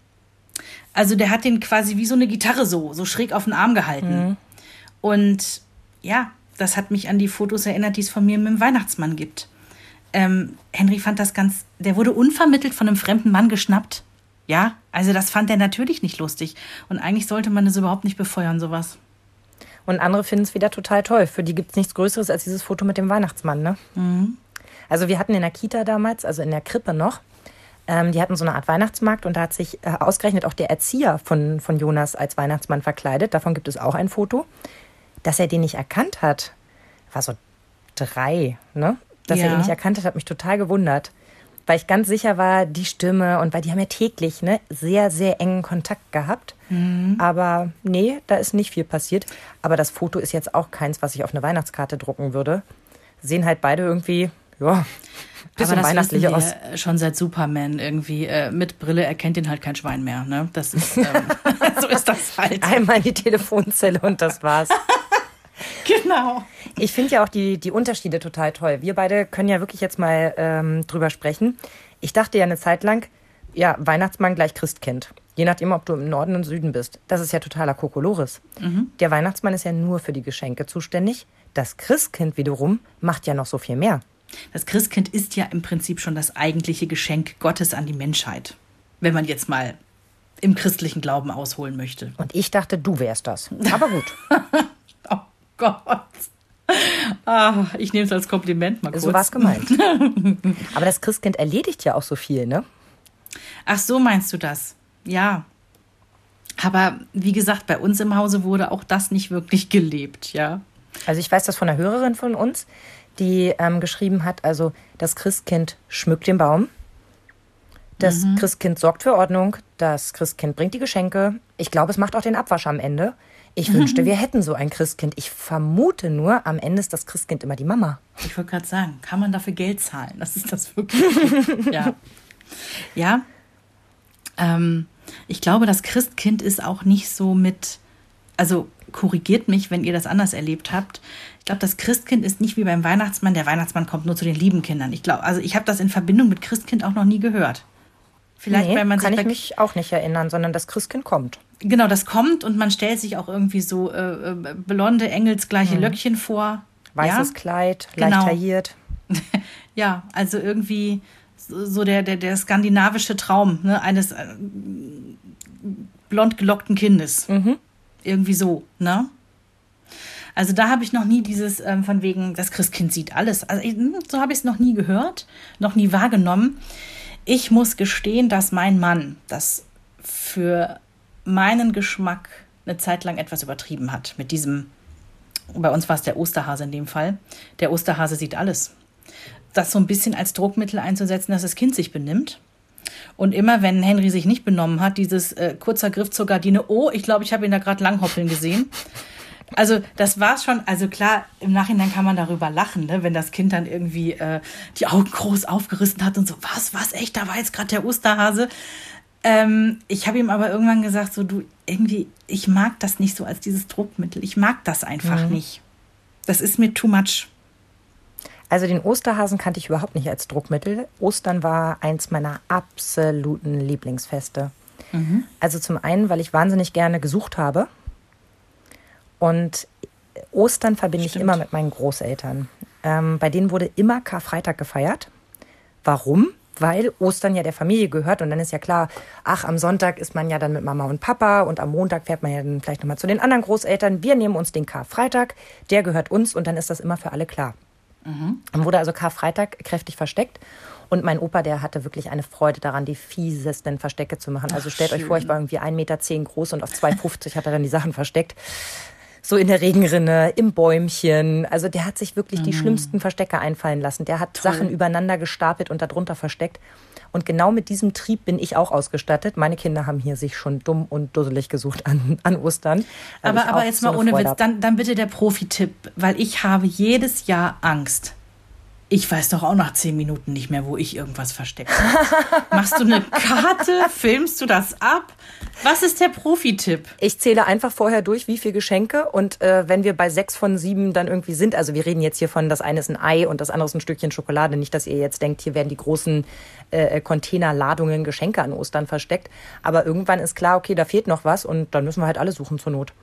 Also der hat den quasi wie so eine Gitarre so, so schräg auf den Arm gehalten. Und ja, das hat mich an die Fotos erinnert, die es von mir mit dem Weihnachtsmann gibt. Ähm, Henry fand das ganz, der wurde unvermittelt von einem fremden Mann geschnappt. Ja, also das fand er natürlich nicht lustig. Und eigentlich sollte man das überhaupt nicht befeuern, sowas. Und andere finden es wieder total toll. Für die gibt es nichts Größeres als dieses Foto mit dem Weihnachtsmann, ne? Also wir hatten in der Kita damals, also in der Krippe noch, ähm, die hatten so eine Art Weihnachtsmarkt und da hat sich äh, ausgerechnet auch der Erzieher von, von Jonas als Weihnachtsmann verkleidet. Davon gibt es auch ein Foto. Dass er den nicht erkannt hat, war so drei, ne? Dass er Ja. ihn nicht erkannt hat, hat mich total gewundert. Weil ich ganz sicher war, die Stimme und weil die haben ja täglich ne, sehr, sehr engen Kontakt gehabt. Aber nee, da ist nicht viel passiert. Aber das Foto ist jetzt auch keins, was ich auf eine Weihnachtskarte drucken würde. Sehen halt beide irgendwie, ja, bisschen Aber das wissen aus. wir schon seit Superman irgendwie. Äh, mit Brille erkennt ihn halt kein Schwein mehr. Ne? Das ist, ähm, so ist das halt. Einmal in die Telefonzelle und das war's. Genau. Ich finde ja auch die, die Unterschiede total toll. Wir beide können ja wirklich jetzt mal ähm, drüber sprechen. Ich dachte ja eine Zeit lang, ja, Weihnachtsmann gleich Christkind. Je nachdem, ob du im Norden und Süden bist. Das ist ja totaler Kokolores. Der Weihnachtsmann ist ja nur für die Geschenke zuständig. Das Christkind wiederum macht ja noch so viel mehr. Das Christkind ist ja im Prinzip schon das eigentliche Geschenk Gottes an die Menschheit. Wenn man jetzt mal im christlichen Glauben ausholen möchte. Und ich dachte, du wärst das. Aber gut. Oh Gott. Ah, ich nehme es als Kompliment mal kurz. So war es gemeint. Aber das Christkind erledigt ja auch so viel, ne? Ach so meinst du das? Ja. Aber wie gesagt, bei uns im Hause wurde auch das nicht wirklich gelebt, ja. Also ich weiß das von einer Hörerin von uns, die ähm, geschrieben hat, also das Christkind schmückt den Baum, das Christkind sorgt für Ordnung, das Christkind bringt die Geschenke. Ich glaube, es macht auch den Abwasch am Ende. Ich wünschte, wir hätten so ein Christkind. Ich vermute nur, am Ende ist das Christkind immer die Mama. Ich wollte gerade sagen, kann man dafür Geld zahlen? Das ist das wirklich. ja. Ja. Ähm, ich glaube, das Christkind ist auch nicht so mit, also korrigiert mich, wenn ihr das anders erlebt habt. Ich glaube, das Christkind ist nicht wie beim Weihnachtsmann. Der Weihnachtsmann kommt nur zu den lieben Kindern. Ich glaube, also ich habe das in Verbindung mit Christkind auch noch nie gehört. Vielleicht, nee, weil man kann sich ich mich auch nicht erinnern, sondern das Christkind kommt. Genau, das kommt und man stellt sich auch irgendwie so äh, äh, blonde, engelsgleiche Löckchen vor. Weißes ja? Kleid, leicht Genau. tailliert. Ja, also irgendwie so der, der, der skandinavische Traum ne, eines äh, blond gelockten Kindes. Irgendwie so, ne? Also da habe ich noch nie dieses ähm, von wegen, das Christkind sieht alles. Also hm, so habe ich es noch nie gehört, noch nie wahrgenommen. Ich muss gestehen, dass mein Mann das für meinen Geschmack eine Zeit lang etwas übertrieben hat mit diesem bei uns war es der Osterhase in dem Fall. Der Osterhase sieht alles. Das so ein bisschen als Druckmittel einzusetzen, dass das Kind sich benimmt. Und immer, wenn Henry sich nicht benommen hat, dieses äh, kurzer Griff zur Gardine, oh, ich glaube, ich habe ihn da gerade langhoppeln gesehen. Also das war schon, also klar, im Nachhinein kann man darüber lachen, ne, wenn das Kind dann irgendwie äh, die Augen groß aufgerissen hat und so, was, was, echt, da war jetzt gerade der Osterhase. Ähm, ich habe ihm aber irgendwann gesagt, so du, irgendwie, ich mag das nicht so als dieses Druckmittel. Ich mag das einfach nicht. Das ist mir too much. Also den Osterhasen kannte ich überhaupt nicht als Druckmittel. Ostern war eins meiner absoluten Lieblingsfeste. Also zum einen, weil ich wahnsinnig gerne gesucht habe. Und Ostern verbinde ich Stimmt. immer mit meinen Großeltern. Ähm, bei denen wurde immer Karfreitag gefeiert. Warum? Weil Ostern ja der Familie gehört und dann ist ja klar, ach, am Sonntag ist man ja dann mit Mama und Papa und am Montag fährt man ja dann vielleicht nochmal zu den anderen Großeltern. Wir nehmen uns den Karfreitag, der gehört uns und dann ist das immer für alle klar. Dann wurde also Karfreitag kräftig versteckt. Und mein Opa, der hatte wirklich eine Freude daran, die fiesesten Verstecke zu machen. Also stellt euch vor, ich war irgendwie 1,10 Meter groß und auf 2,50 hat er dann die Sachen versteckt. So in der Regenrinne, im Bäumchen. Also der hat sich wirklich die schlimmsten Verstecke einfallen lassen. Der hat Sachen übereinander gestapelt und darunter versteckt. Und genau mit diesem Trieb bin ich auch ausgestattet. Meine Kinder haben hier sich schon dumm und dusselig gesucht an, an Ostern. Aber, aber jetzt so mal ohne Freude Witz, dann, dann bitte der Profi-Tipp, weil ich habe jedes Jahr Angst. Ich weiß doch auch nach zehn Minuten nicht mehr, wo ich irgendwas verstecke. Machst du eine Karte? Filmst du das ab? Was ist der Profi-Tipp? Ich zähle einfach vorher durch, wie viele Geschenke. Und äh, wenn wir bei sechs von sieben dann irgendwie sind, also wir reden jetzt hier von, das eine ist ein Ei und das andere ist ein Stückchen Schokolade. Nicht, dass ihr jetzt denkt, hier werden die großen äh, Containerladungen Geschenke an Ostern versteckt. Aber irgendwann ist klar, okay, da fehlt noch was und dann müssen wir halt alle suchen zur Not.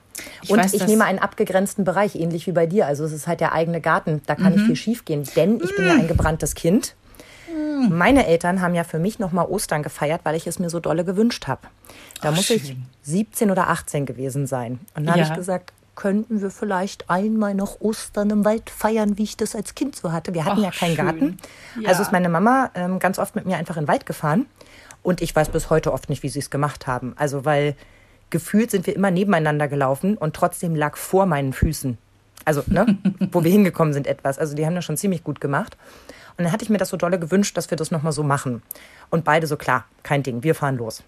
Ich und weiß, ich nehme einen abgegrenzten Bereich, ähnlich wie bei dir. Also es ist halt der eigene Garten. Da kann Mhm. nicht viel schief gehen, denn ich bin ja ein gebranntes Kind. Meine Eltern haben ja für mich nochmal Ostern gefeiert, weil ich es mir so dolle gewünscht habe. Da Ach, muss ich schön. 17 oder 18 gewesen sein. Und dann Ja. habe ich gesagt, könnten wir vielleicht einmal noch Ostern im Wald feiern, wie ich das als Kind so hatte. Wir hatten Ach, ja keinen schön. Garten. Ja. Also ist meine Mama ähm, ganz oft mit mir einfach in den Wald gefahren. Und ich weiß bis heute oft nicht, wie sie es gemacht haben. Also weil gefühlt sind wir immer nebeneinander gelaufen und trotzdem lag vor meinen Füßen. Also, ne, wo wir hingekommen sind etwas. Also die haben das schon ziemlich gut gemacht. Und dann hatte ich mir das so dolle gewünscht, dass wir das nochmal so machen. Und beide so, klar, kein Ding, wir fahren los.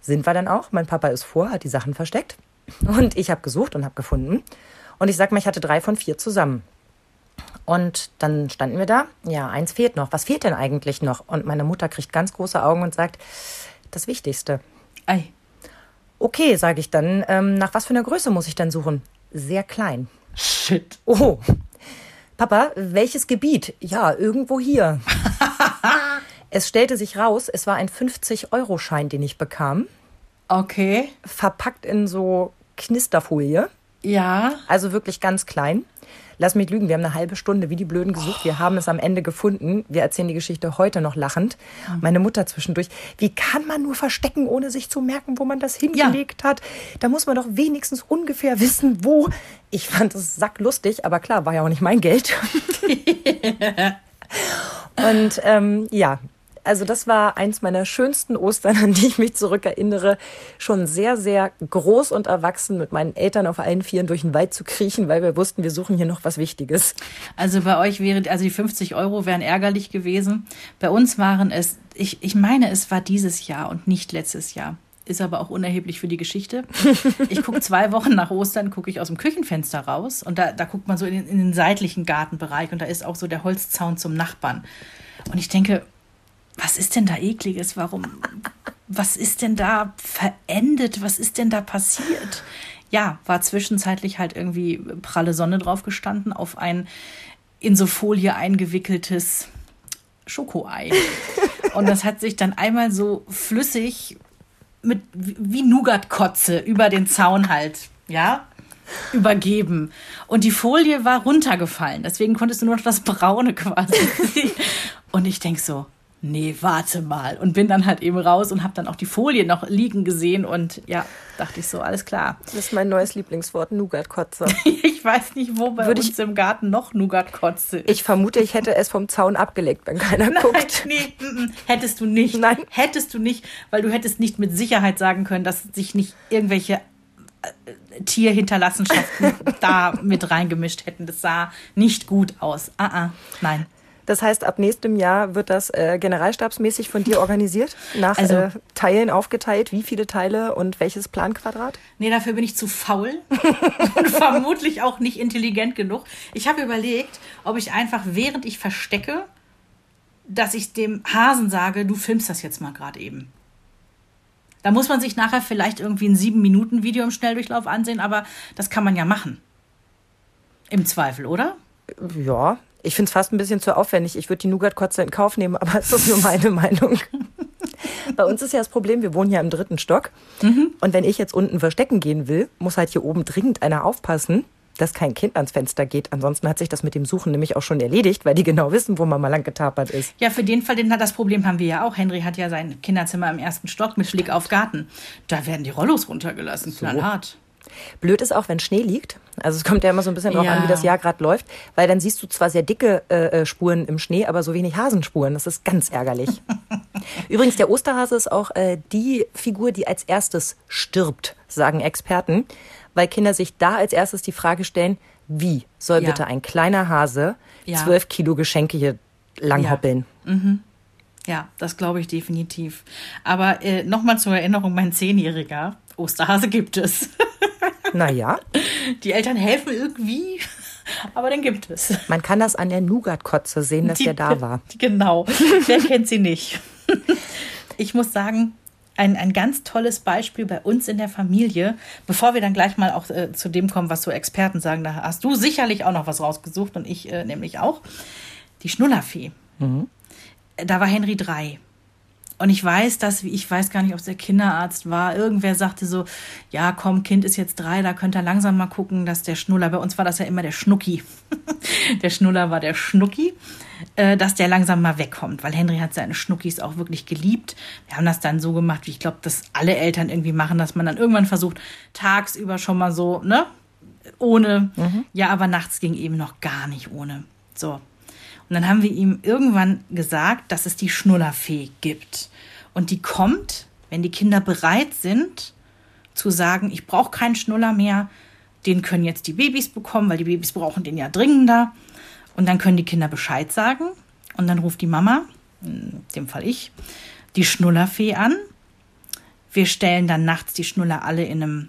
Sind wir dann auch. Mein Papa ist vor, hat die Sachen versteckt. Und ich habe gesucht und habe gefunden. Und ich sag mal, ich hatte drei von vier zusammen. Und dann standen wir da. Ja, eins fehlt noch. Was fehlt denn eigentlich noch? Und meine Mutter kriegt ganz große Augen und sagt, das Wichtigste. Ei. Okay, sage ich dann. Ähm, nach was für einer Größe muss ich denn suchen? Sehr klein. Shit. Oh. Papa, welches Gebiet? Ja, irgendwo hier. es stellte sich raus, es war ein 50-Euro-Schein, den ich bekam, Okay. verpackt in so Knisterfolie, Ja. also wirklich ganz klein. Lass mich lügen, wir haben eine halbe Stunde wie die Blöden gesucht. Wir haben es am Ende gefunden. Wir erzählen die Geschichte heute noch lachend. Meine Mutter zwischendurch. Wie kann man nur verstecken, ohne sich zu merken, wo man das hingelegt hat? Da muss man doch wenigstens ungefähr wissen, wo. Ich fand es sacklustig, aber klar, war ja auch nicht mein Geld. Und ähm, ja, also das war eins meiner schönsten Ostern, an die ich mich zurückerinnere. Schon sehr, sehr groß und erwachsen mit meinen Eltern auf allen Vieren durch den Wald zu kriechen, weil wir wussten, wir suchen hier noch was Wichtiges. Also bei euch wäre, also die 50 Euro wären ärgerlich gewesen. Bei uns waren es, ich, ich meine, es war dieses Jahr und nicht letztes Jahr. Ist aber auch unerheblich für die Geschichte. Ich gucke zwei Wochen nach Ostern, gucke ich aus dem Küchenfenster raus und da, da guckt man so in, den- in den seitlichen Gartenbereich und da ist auch so der Holzzaun zum Nachbarn. Und ich denke, was ist denn da ekliges? Warum? Was ist denn da verendet? Was ist denn da passiert? Ja, war zwischenzeitlich halt irgendwie pralle Sonne drauf gestanden auf ein in so Folie eingewickeltes Schokoei. Und das hat sich dann einmal so flüssig mit wie Nougat-Kotze über den Zaun halt, ja, übergeben. Und die Folie war runtergefallen. Deswegen konntest du nur noch das Braune quasi sehen. Und ich denk so, nee, warte mal. Und bin dann halt eben raus und habe dann auch die Folie noch liegen gesehen. Und ja, dachte ich so, alles klar. Das ist mein neues Lieblingswort, Nougat-Kotze. Ich weiß nicht, wo bei Würde uns im Garten noch Nougat-Kotze ist. Ich vermute, ich hätte es vom Zaun abgelegt, wenn keiner Nein, guckt. nee, mm, mm, hättest du nicht. Nein. Hättest du nicht, weil du hättest nicht mit Sicherheit sagen können, dass sich nicht irgendwelche äh, Tierhinterlassenschaften da mit reingemischt hätten. Das sah nicht gut aus. Ah, ah, nein. Das heißt, ab nächstem Jahr wird das äh, generalstabsmäßig von dir organisiert, nach Also- äh, Teilen aufgeteilt, wie viele Teile und welches Planquadrat? Nee, dafür bin ich zu faul und vermutlich auch nicht intelligent genug. Ich habe überlegt, ob ich einfach, während ich verstecke, dass ich dem Hasen sage, du filmst das jetzt mal gerade eben. Da muss man sich nachher vielleicht irgendwie ein sieben Minuten Video im Schnelldurchlauf ansehen, aber das kann man ja machen. Im Zweifel, oder? Ja, ich finde es fast ein bisschen zu aufwendig. Ich würde die Nougat-Kotze in Kauf nehmen, aber es ist nur meine Meinung. Bei uns ist ja das Problem, wir wohnen ja im dritten Stock. Und wenn ich jetzt unten verstecken gehen will, muss halt hier oben dringend einer aufpassen, dass kein Kind ans Fenster geht. Ansonsten hat sich das mit dem Suchen nämlich auch schon erledigt, weil die genau wissen, wo man mal lang getapert ist. Ja, für den Fall, den hat das Problem haben wir ja auch. Henry hat ja sein Kinderzimmer im ersten Stock mit Blick auf Garten. Da werden die Rollos runtergelassen, knallhart. Blöd ist auch, wenn Schnee liegt. Also es kommt ja immer so ein bisschen drauf Ja. an, wie das Jahr gerade läuft, weil dann siehst du zwar sehr dicke äh, äh, Spuren im Schnee, aber so wenig Hasenspuren. Das ist ganz ärgerlich. Übrigens, der Osterhase ist auch äh, die Figur, die als erstes stirbt, sagen Experten, weil Kinder sich da als erstes die Frage stellen, wie soll Ja. bitte ein kleiner Hase Ja. zwölf Kilo Geschenke hier langhoppeln? Ja, das glaube ich definitiv. Aber äh, nochmal zur Erinnerung, mein Zehnjähriger, Osterhase gibt es. Naja, Die Eltern helfen irgendwie, aber den gibt es. man kann das an der Nougat-Kotze sehen, dass der da war. Genau. Wer kennt sie nicht? Ich muss sagen, ein, ein ganz tolles Beispiel bei uns in der Familie, bevor wir dann gleich mal auch äh, zu dem kommen, was so Experten sagen, da hast du sicherlich auch noch was rausgesucht und ich äh, nämlich auch. Die Schnullerfee. Da war Henry drei. Und ich weiß, dass, ich weiß gar nicht, ob es der Kinderarzt war, irgendwer sagte so, ja komm, Kind ist jetzt drei, da könnt ihr langsam mal gucken, dass der Schnuller, bei uns war das ja immer der Schnucki. der Schnuller war der Schnucki, äh, dass der langsam mal wegkommt, weil Henry hat seine Schnuckis auch wirklich geliebt. Wir haben das dann so gemacht, wie ich glaube, dass alle Eltern irgendwie machen, dass man dann irgendwann versucht, tagsüber schon mal so, ne, ohne. Ja, aber nachts ging eben noch gar nicht ohne. So. Und dann haben wir ihm irgendwann gesagt, dass es die Schnullerfee gibt. Und die kommt, wenn die Kinder bereit sind, zu sagen, ich brauche keinen Schnuller mehr, den können jetzt die Babys bekommen, weil die Babys brauchen den ja dringender. Und dann können die Kinder Bescheid sagen. Und dann ruft die Mama, in dem Fall ich, die Schnullerfee an. Wir stellen dann nachts die Schnuller alle in einem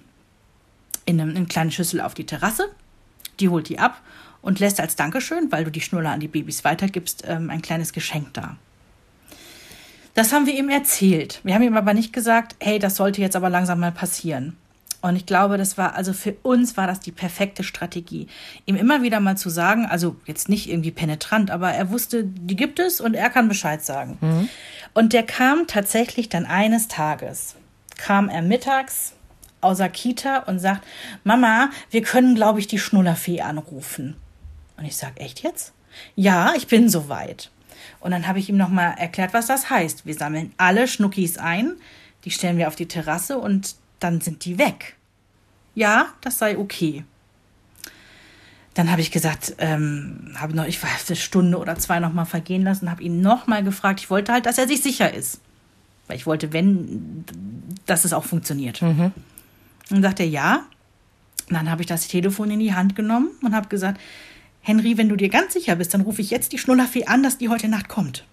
in, einem, in eine kleine Schüssel auf die Terrasse. Die holt die ab und lässt als Dankeschön, weil du die Schnuller an die Babys weitergibst, ähm, ein kleines Geschenk da. Das haben wir ihm erzählt. Wir haben ihm aber nicht gesagt, hey, das sollte jetzt aber langsam mal passieren. Und ich glaube, das war, also für uns war das die perfekte Strategie. Ihm immer wieder mal zu sagen, also jetzt nicht irgendwie penetrant, aber er wusste, die gibt es und er kann Bescheid sagen. Und der kam tatsächlich dann eines Tages, kam er mittags aus der Kita und sagt, Mama, wir können, glaube ich, die Schnullerfee anrufen. Und ich sage, echt jetzt? Ja, ich bin soweit. Und dann habe ich ihm nochmal erklärt, was das heißt. Wir sammeln alle Schnuckis ein, die stellen wir auf die Terrasse und dann sind die weg. Ja, das sei okay. Dann habe ich gesagt, ähm, habe noch, ich weiß, eine Stunde oder zwei noch mal vergehen lassen, habe ihn noch mal gefragt. Ich wollte halt, dass er sich sicher ist, weil ich wollte, wenn, dass es auch funktioniert. Und dann sagt er ja. Und dann habe ich das Telefon in die Hand genommen und habe gesagt, Henry, wenn du dir ganz sicher bist, dann rufe ich jetzt die Schnullerfee an, dass die heute Nacht kommt.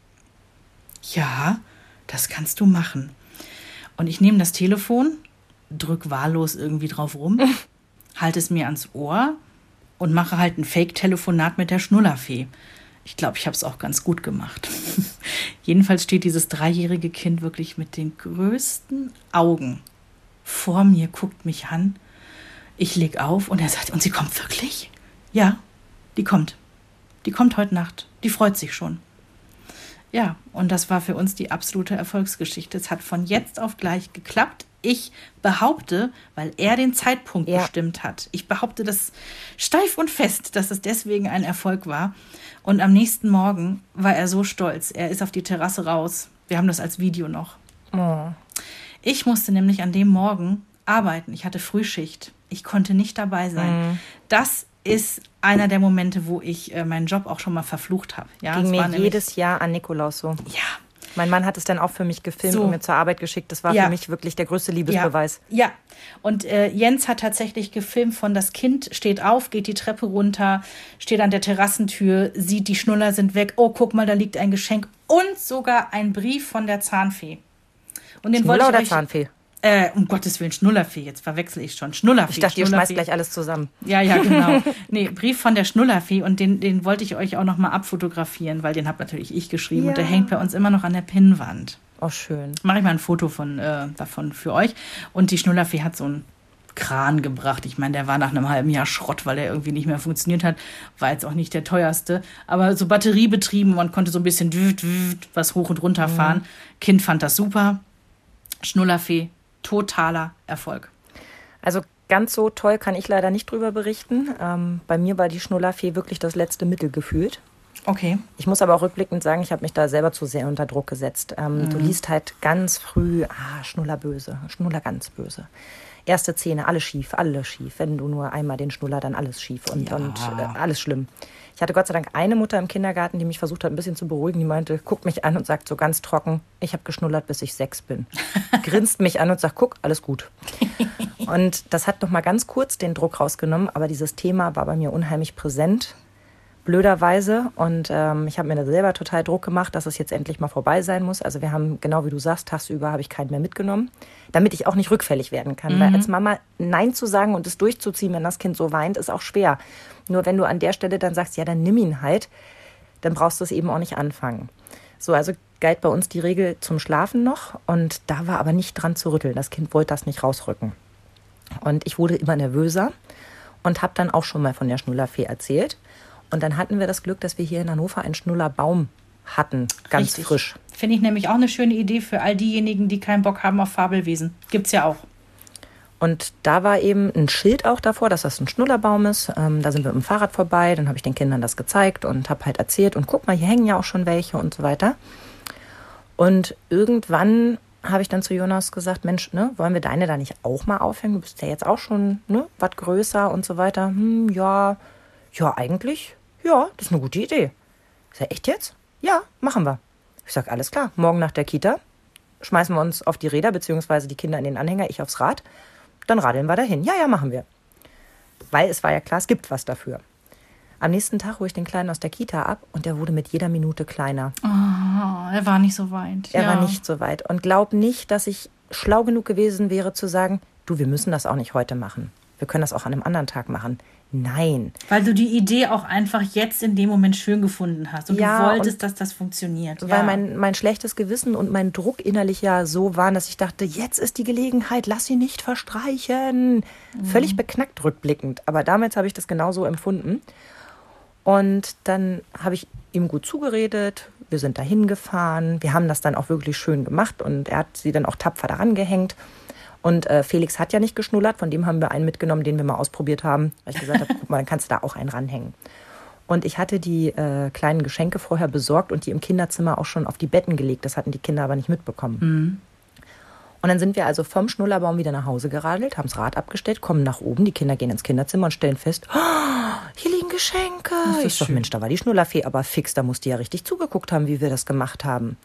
Ja, das kannst du machen. Und ich nehme das Telefon, drück wahllos irgendwie drauf rum, halte es mir ans Ohr und mache halt ein Fake-Telefonat mit der Schnullerfee. Ich glaube, ich habe es auch ganz gut gemacht. Jedenfalls steht dieses dreijährige Kind wirklich mit den größten Augen vor mir, guckt mich an. Ich leg auf und er sagt, und sie kommt wirklich? Ja, die kommt. Die kommt heute Nacht. Die freut sich schon. Ja, und das war für uns die absolute Erfolgsgeschichte. Es hat von jetzt auf gleich geklappt. Ich behaupte, weil er den Zeitpunkt Ja. bestimmt hat. Ich behaupte das steif und fest, dass es deswegen ein Erfolg war. Und am nächsten Morgen war er so stolz. Er ist auf die Terrasse raus. Wir haben das als Video noch. Ich musste nämlich an dem Morgen arbeiten. Ich hatte Frühschicht. Ich konnte nicht dabei sein. Das ist einer der Momente, wo ich äh, meinen Job auch schon mal verflucht habe. Ja, Ging mir jedes Jahr an Nikolaus so. Ja, Mein Mann hat es dann auch für mich gefilmt So. und mir zur Arbeit geschickt. Das war Ja. für mich wirklich der größte Liebesbeweis. Ja, ja. und äh, Jens hat tatsächlich gefilmt von das Kind steht auf, geht die Treppe runter, steht an der Terrassentür, sieht, die Schnuller sind weg. Oh, guck mal, da liegt ein Geschenk und sogar ein Brief von der Zahnfee. Und den wollte Schnuller ich oder euch, Zahnfee? Äh, um Gottes Willen, Schnullerfee, jetzt verwechsel ich schon. Schnullerfee. Ich dachte, ihr schmeißt gleich alles zusammen. Ja, ja, genau. Nee, Brief von der Schnullerfee und den, den wollte ich euch auch noch mal abfotografieren, weil den habe natürlich ich geschrieben und der Ja. hängt bei uns immer noch an der Pinnwand. Oh, schön. Mache ich mal ein Foto von, äh, davon für euch. Und die Schnullerfee hat so einen Kran gebracht. Ich meine, der war nach einem halben Jahr Schrott, weil er irgendwie nicht mehr funktioniert hat. War jetzt auch nicht der teuerste. Aber so batteriebetrieben, man konnte so ein bisschen was hoch und runter fahren. Kind fand das super. Schnullerfee, totaler Erfolg. Also ganz so toll kann ich leider nicht drüber berichten. Ähm, bei mir war die Schnullerfee wirklich das letzte Mittel gefühlt. Okay. Ich muss aber auch rückblickend sagen, ich habe mich da selber zu sehr unter Druck gesetzt. Ähm, Du liest halt ganz früh, ah, Schnuller böse, Schnuller ganz böse. Erste Zähne, alles schief, alles schief. Wenn du nur einmal den Schnuller, dann alles schief und, Ja. und äh, alles schlimm. Ich hatte Gott sei Dank eine Mutter im Kindergarten, die mich versucht hat, ein bisschen zu beruhigen. Die meinte, guckt mich an und sagt so ganz trocken, ich habe geschnullert, bis ich sechs bin. Grinst mich an und sagt, guck, alles gut. Und das hat noch mal ganz kurz den Druck rausgenommen, aber dieses Thema war bei mir unheimlich präsent, blöderweise. Und ähm, ich habe mir da selber total Druck gemacht, dass es jetzt endlich mal vorbei sein muss. Also wir haben, genau wie du sagst, tagsüber habe ich keinen mehr mitgenommen, damit ich auch nicht rückfällig werden kann. Weil als Mama Nein zu sagen und es durchzuziehen, wenn das Kind so weint, ist auch schwer. Nur wenn du an der Stelle dann sagst, ja, dann nimm ihn halt, dann brauchst du es eben auch nicht anfangen. So, also galt bei uns die Regel zum Schlafen noch und da war aber nicht dran zu rütteln. Das Kind wollte das nicht rausrücken. Und ich wurde immer nervöser und habe dann auch schon mal von der Schnullerfee erzählt. Und dann hatten wir das Glück, dass wir hier in Hannover einen Schnullerbaum hatten, ganz Richtig. frisch. Finde ich nämlich auch eine schöne Idee für all diejenigen, die keinen Bock haben auf Fabelwesen. Gibt's ja auch. Und da war eben ein Schild auch davor, dass das ein Schnullerbaum ist. Ähm, da sind wir mit dem Fahrrad vorbei. Dann habe ich den Kindern das gezeigt und habe halt erzählt. Und guck mal, hier hängen ja auch schon welche und so weiter. Und irgendwann habe ich dann zu Jonas gesagt, Mensch, ne, wollen wir deine da nicht auch mal aufhängen? Du bist ja jetzt auch schon ne, was größer und so weiter. Hm, ja, ja, eigentlich, ja, das ist eine gute Idee. Ich sage, echt jetzt? Ja, machen wir. Ich sage, alles klar, morgen nach der Kita schmeißen wir uns auf die Räder, beziehungsweise die Kinder in den Anhänger, ich aufs Rad. Dann radeln wir dahin. Ja, ja, machen wir. Weil es war ja klar, es gibt was dafür. Am nächsten Tag hole ich den Kleinen aus der Kita ab und der wurde mit jeder Minute kleiner. Oh, er war nicht so weit. Er ja. war nicht so weit. Und glaub nicht, dass ich schlau genug gewesen wäre zu sagen, du, wir müssen das auch nicht heute machen. Wir können das auch an einem anderen Tag machen. Nein. Weil du die Idee auch einfach jetzt in dem Moment schön gefunden hast. Und Ja, du wolltest, und- dass das funktioniert. Weil ja. mein, mein schlechtes Gewissen und mein Druck innerlich ja so waren, dass ich dachte, jetzt ist die Gelegenheit, lass sie nicht verstreichen. Völlig beknackt rückblickend. Aber damals habe ich das genauso empfunden. Und dann habe ich ihm gut zugeredet. Wir sind dahin gefahren. Wir haben das dann auch wirklich schön gemacht und er hat sie dann auch tapfer daran gehängt. Und äh, Felix hat ja nicht geschnullert, von dem haben wir einen mitgenommen, den wir mal ausprobiert haben. Weil ich gesagt habe, guck mal, dann kannst du da auch einen ranhängen. Und ich hatte die äh, kleinen Geschenke vorher besorgt und die im Kinderzimmer auch schon auf die Betten gelegt. Das hatten die Kinder aber nicht mitbekommen. Und dann sind wir also vom Schnullerbaum wieder nach Hause geradelt, haben das Rad abgestellt, kommen nach oben, die Kinder gehen ins Kinderzimmer und stellen fest, oh, hier liegen Geschenke. ist Ich schön. Mensch, da war die Schnullerfee aber fix, da muss die ja richtig zugeguckt haben, wie wir das gemacht haben.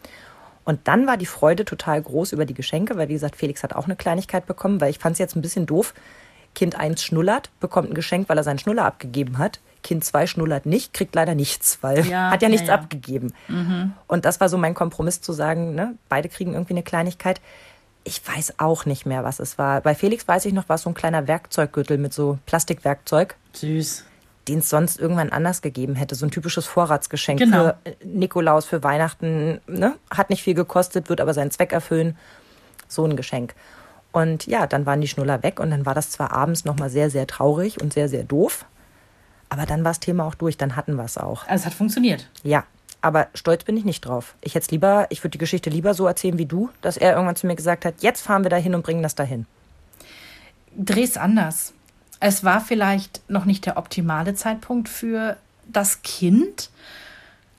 Und dann war die Freude total groß über die Geschenke, weil wie gesagt, Felix hat auch eine Kleinigkeit bekommen, weil ich fand es jetzt ein bisschen doof. Kind 1 schnullert, bekommt ein Geschenk, weil er seinen Schnuller abgegeben hat. Kind 2 schnullert nicht, kriegt leider nichts, weil Ja, hat ja ja, nichts ja. abgegeben. Und das war so mein Kompromiss zu sagen, ne, beide kriegen irgendwie eine Kleinigkeit. Ich weiß auch nicht mehr, was es war. Bei Felix weiß ich noch, war es so ein kleiner Werkzeuggürtel mit so Plastikwerkzeug, Süß. Den es sonst irgendwann anders gegeben hätte. So ein typisches Vorratsgeschenk Genau. für äh, Nikolaus, für Weihnachten. Ne? Hat nicht viel gekostet, wird aber seinen Zweck erfüllen. So ein Geschenk. Und ja, dann waren die Schnuller weg und dann war das zwar abends nochmal sehr, sehr traurig und sehr, sehr doof. Aber dann war das Thema auch durch, dann hatten wir es auch. Also es hat funktioniert. Ja, aber stolz bin ich nicht drauf. Ich hätte lieber, ich würde die Geschichte lieber so erzählen wie du, dass er irgendwann zu mir gesagt hat, jetzt fahren wir dahin und bringen das dahin. Dreh's anders. Es war vielleicht noch nicht der optimale Zeitpunkt für das Kind.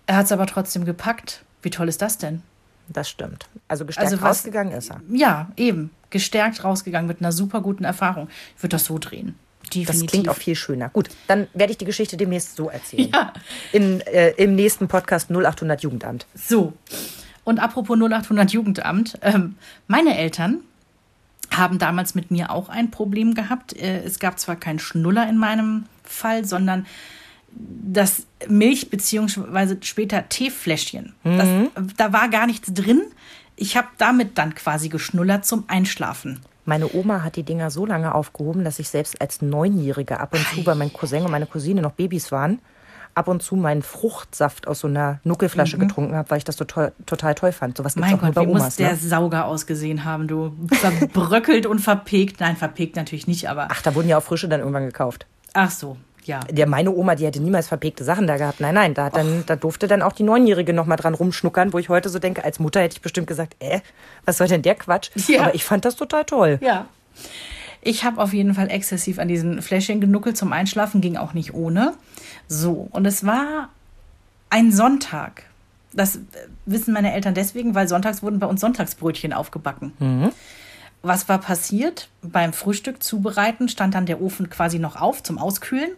Er hat es aber trotzdem gepackt. Wie toll ist das denn? Das stimmt. Also gestärkt Also was- rausgegangen ist er. Ja, eben. Gestärkt rausgegangen mit einer super guten Erfahrung. Ich würde das so drehen. Das Definitiv. klingt auch viel schöner. Gut, dann werde ich die Geschichte demnächst so erzählen. Ja. In, äh, Im nächsten Podcast 0800 Jugendamt. So. Und apropos 0800 Jugendamt, ähm, meine Eltern haben damals mit mir auch ein Problem gehabt. Äh, es gab zwar keinen Schnuller in meinem Fall, sondern das Milch- beziehungsweise später Teefläschchen. Das, da war gar nichts drin. Ich habe damit dann quasi geschnullert zum Einschlafen. Meine Oma hat die Dinger so lange aufgehoben, dass ich selbst als Neunjährige ab und zu, weil mein Cousin und meine Cousine noch Babys waren, ab und zu meinen Fruchtsaft aus so einer Nuckelflasche getrunken habe, weil ich das so toll, total toll fand. Sowas gibt es Mein auch Gott, bei wie muss Omas. der Ne? Sauger ausgesehen haben, du. Verbröckelt und verpegt. Nein, verpegt natürlich nicht, aber. Ach, da wurden ja auch frische dann irgendwann gekauft. Ach so, ja. Der, meine Oma, die hätte niemals verpegte Sachen da gehabt. Nein, nein, da, dann, da durfte dann auch die Neunjährige noch mal dran rumschnuckern, wo ich heute so denke, als Mutter hätte ich bestimmt gesagt, äh, was soll denn der Quatsch? Ja. Aber ich fand das total toll. Ja. Ich habe auf jeden Fall exzessiv an diesen Fläschchen genuckelt zum Einschlafen, ging auch nicht ohne. So, und es war ein Sonntag. Das äh, wissen meine Eltern deswegen, weil sonntags wurden bei uns Sonntagsbrötchen aufgebacken. Was war passiert? Beim Frühstück zubereiten stand dann der Ofen quasi noch auf zum Auskühlen.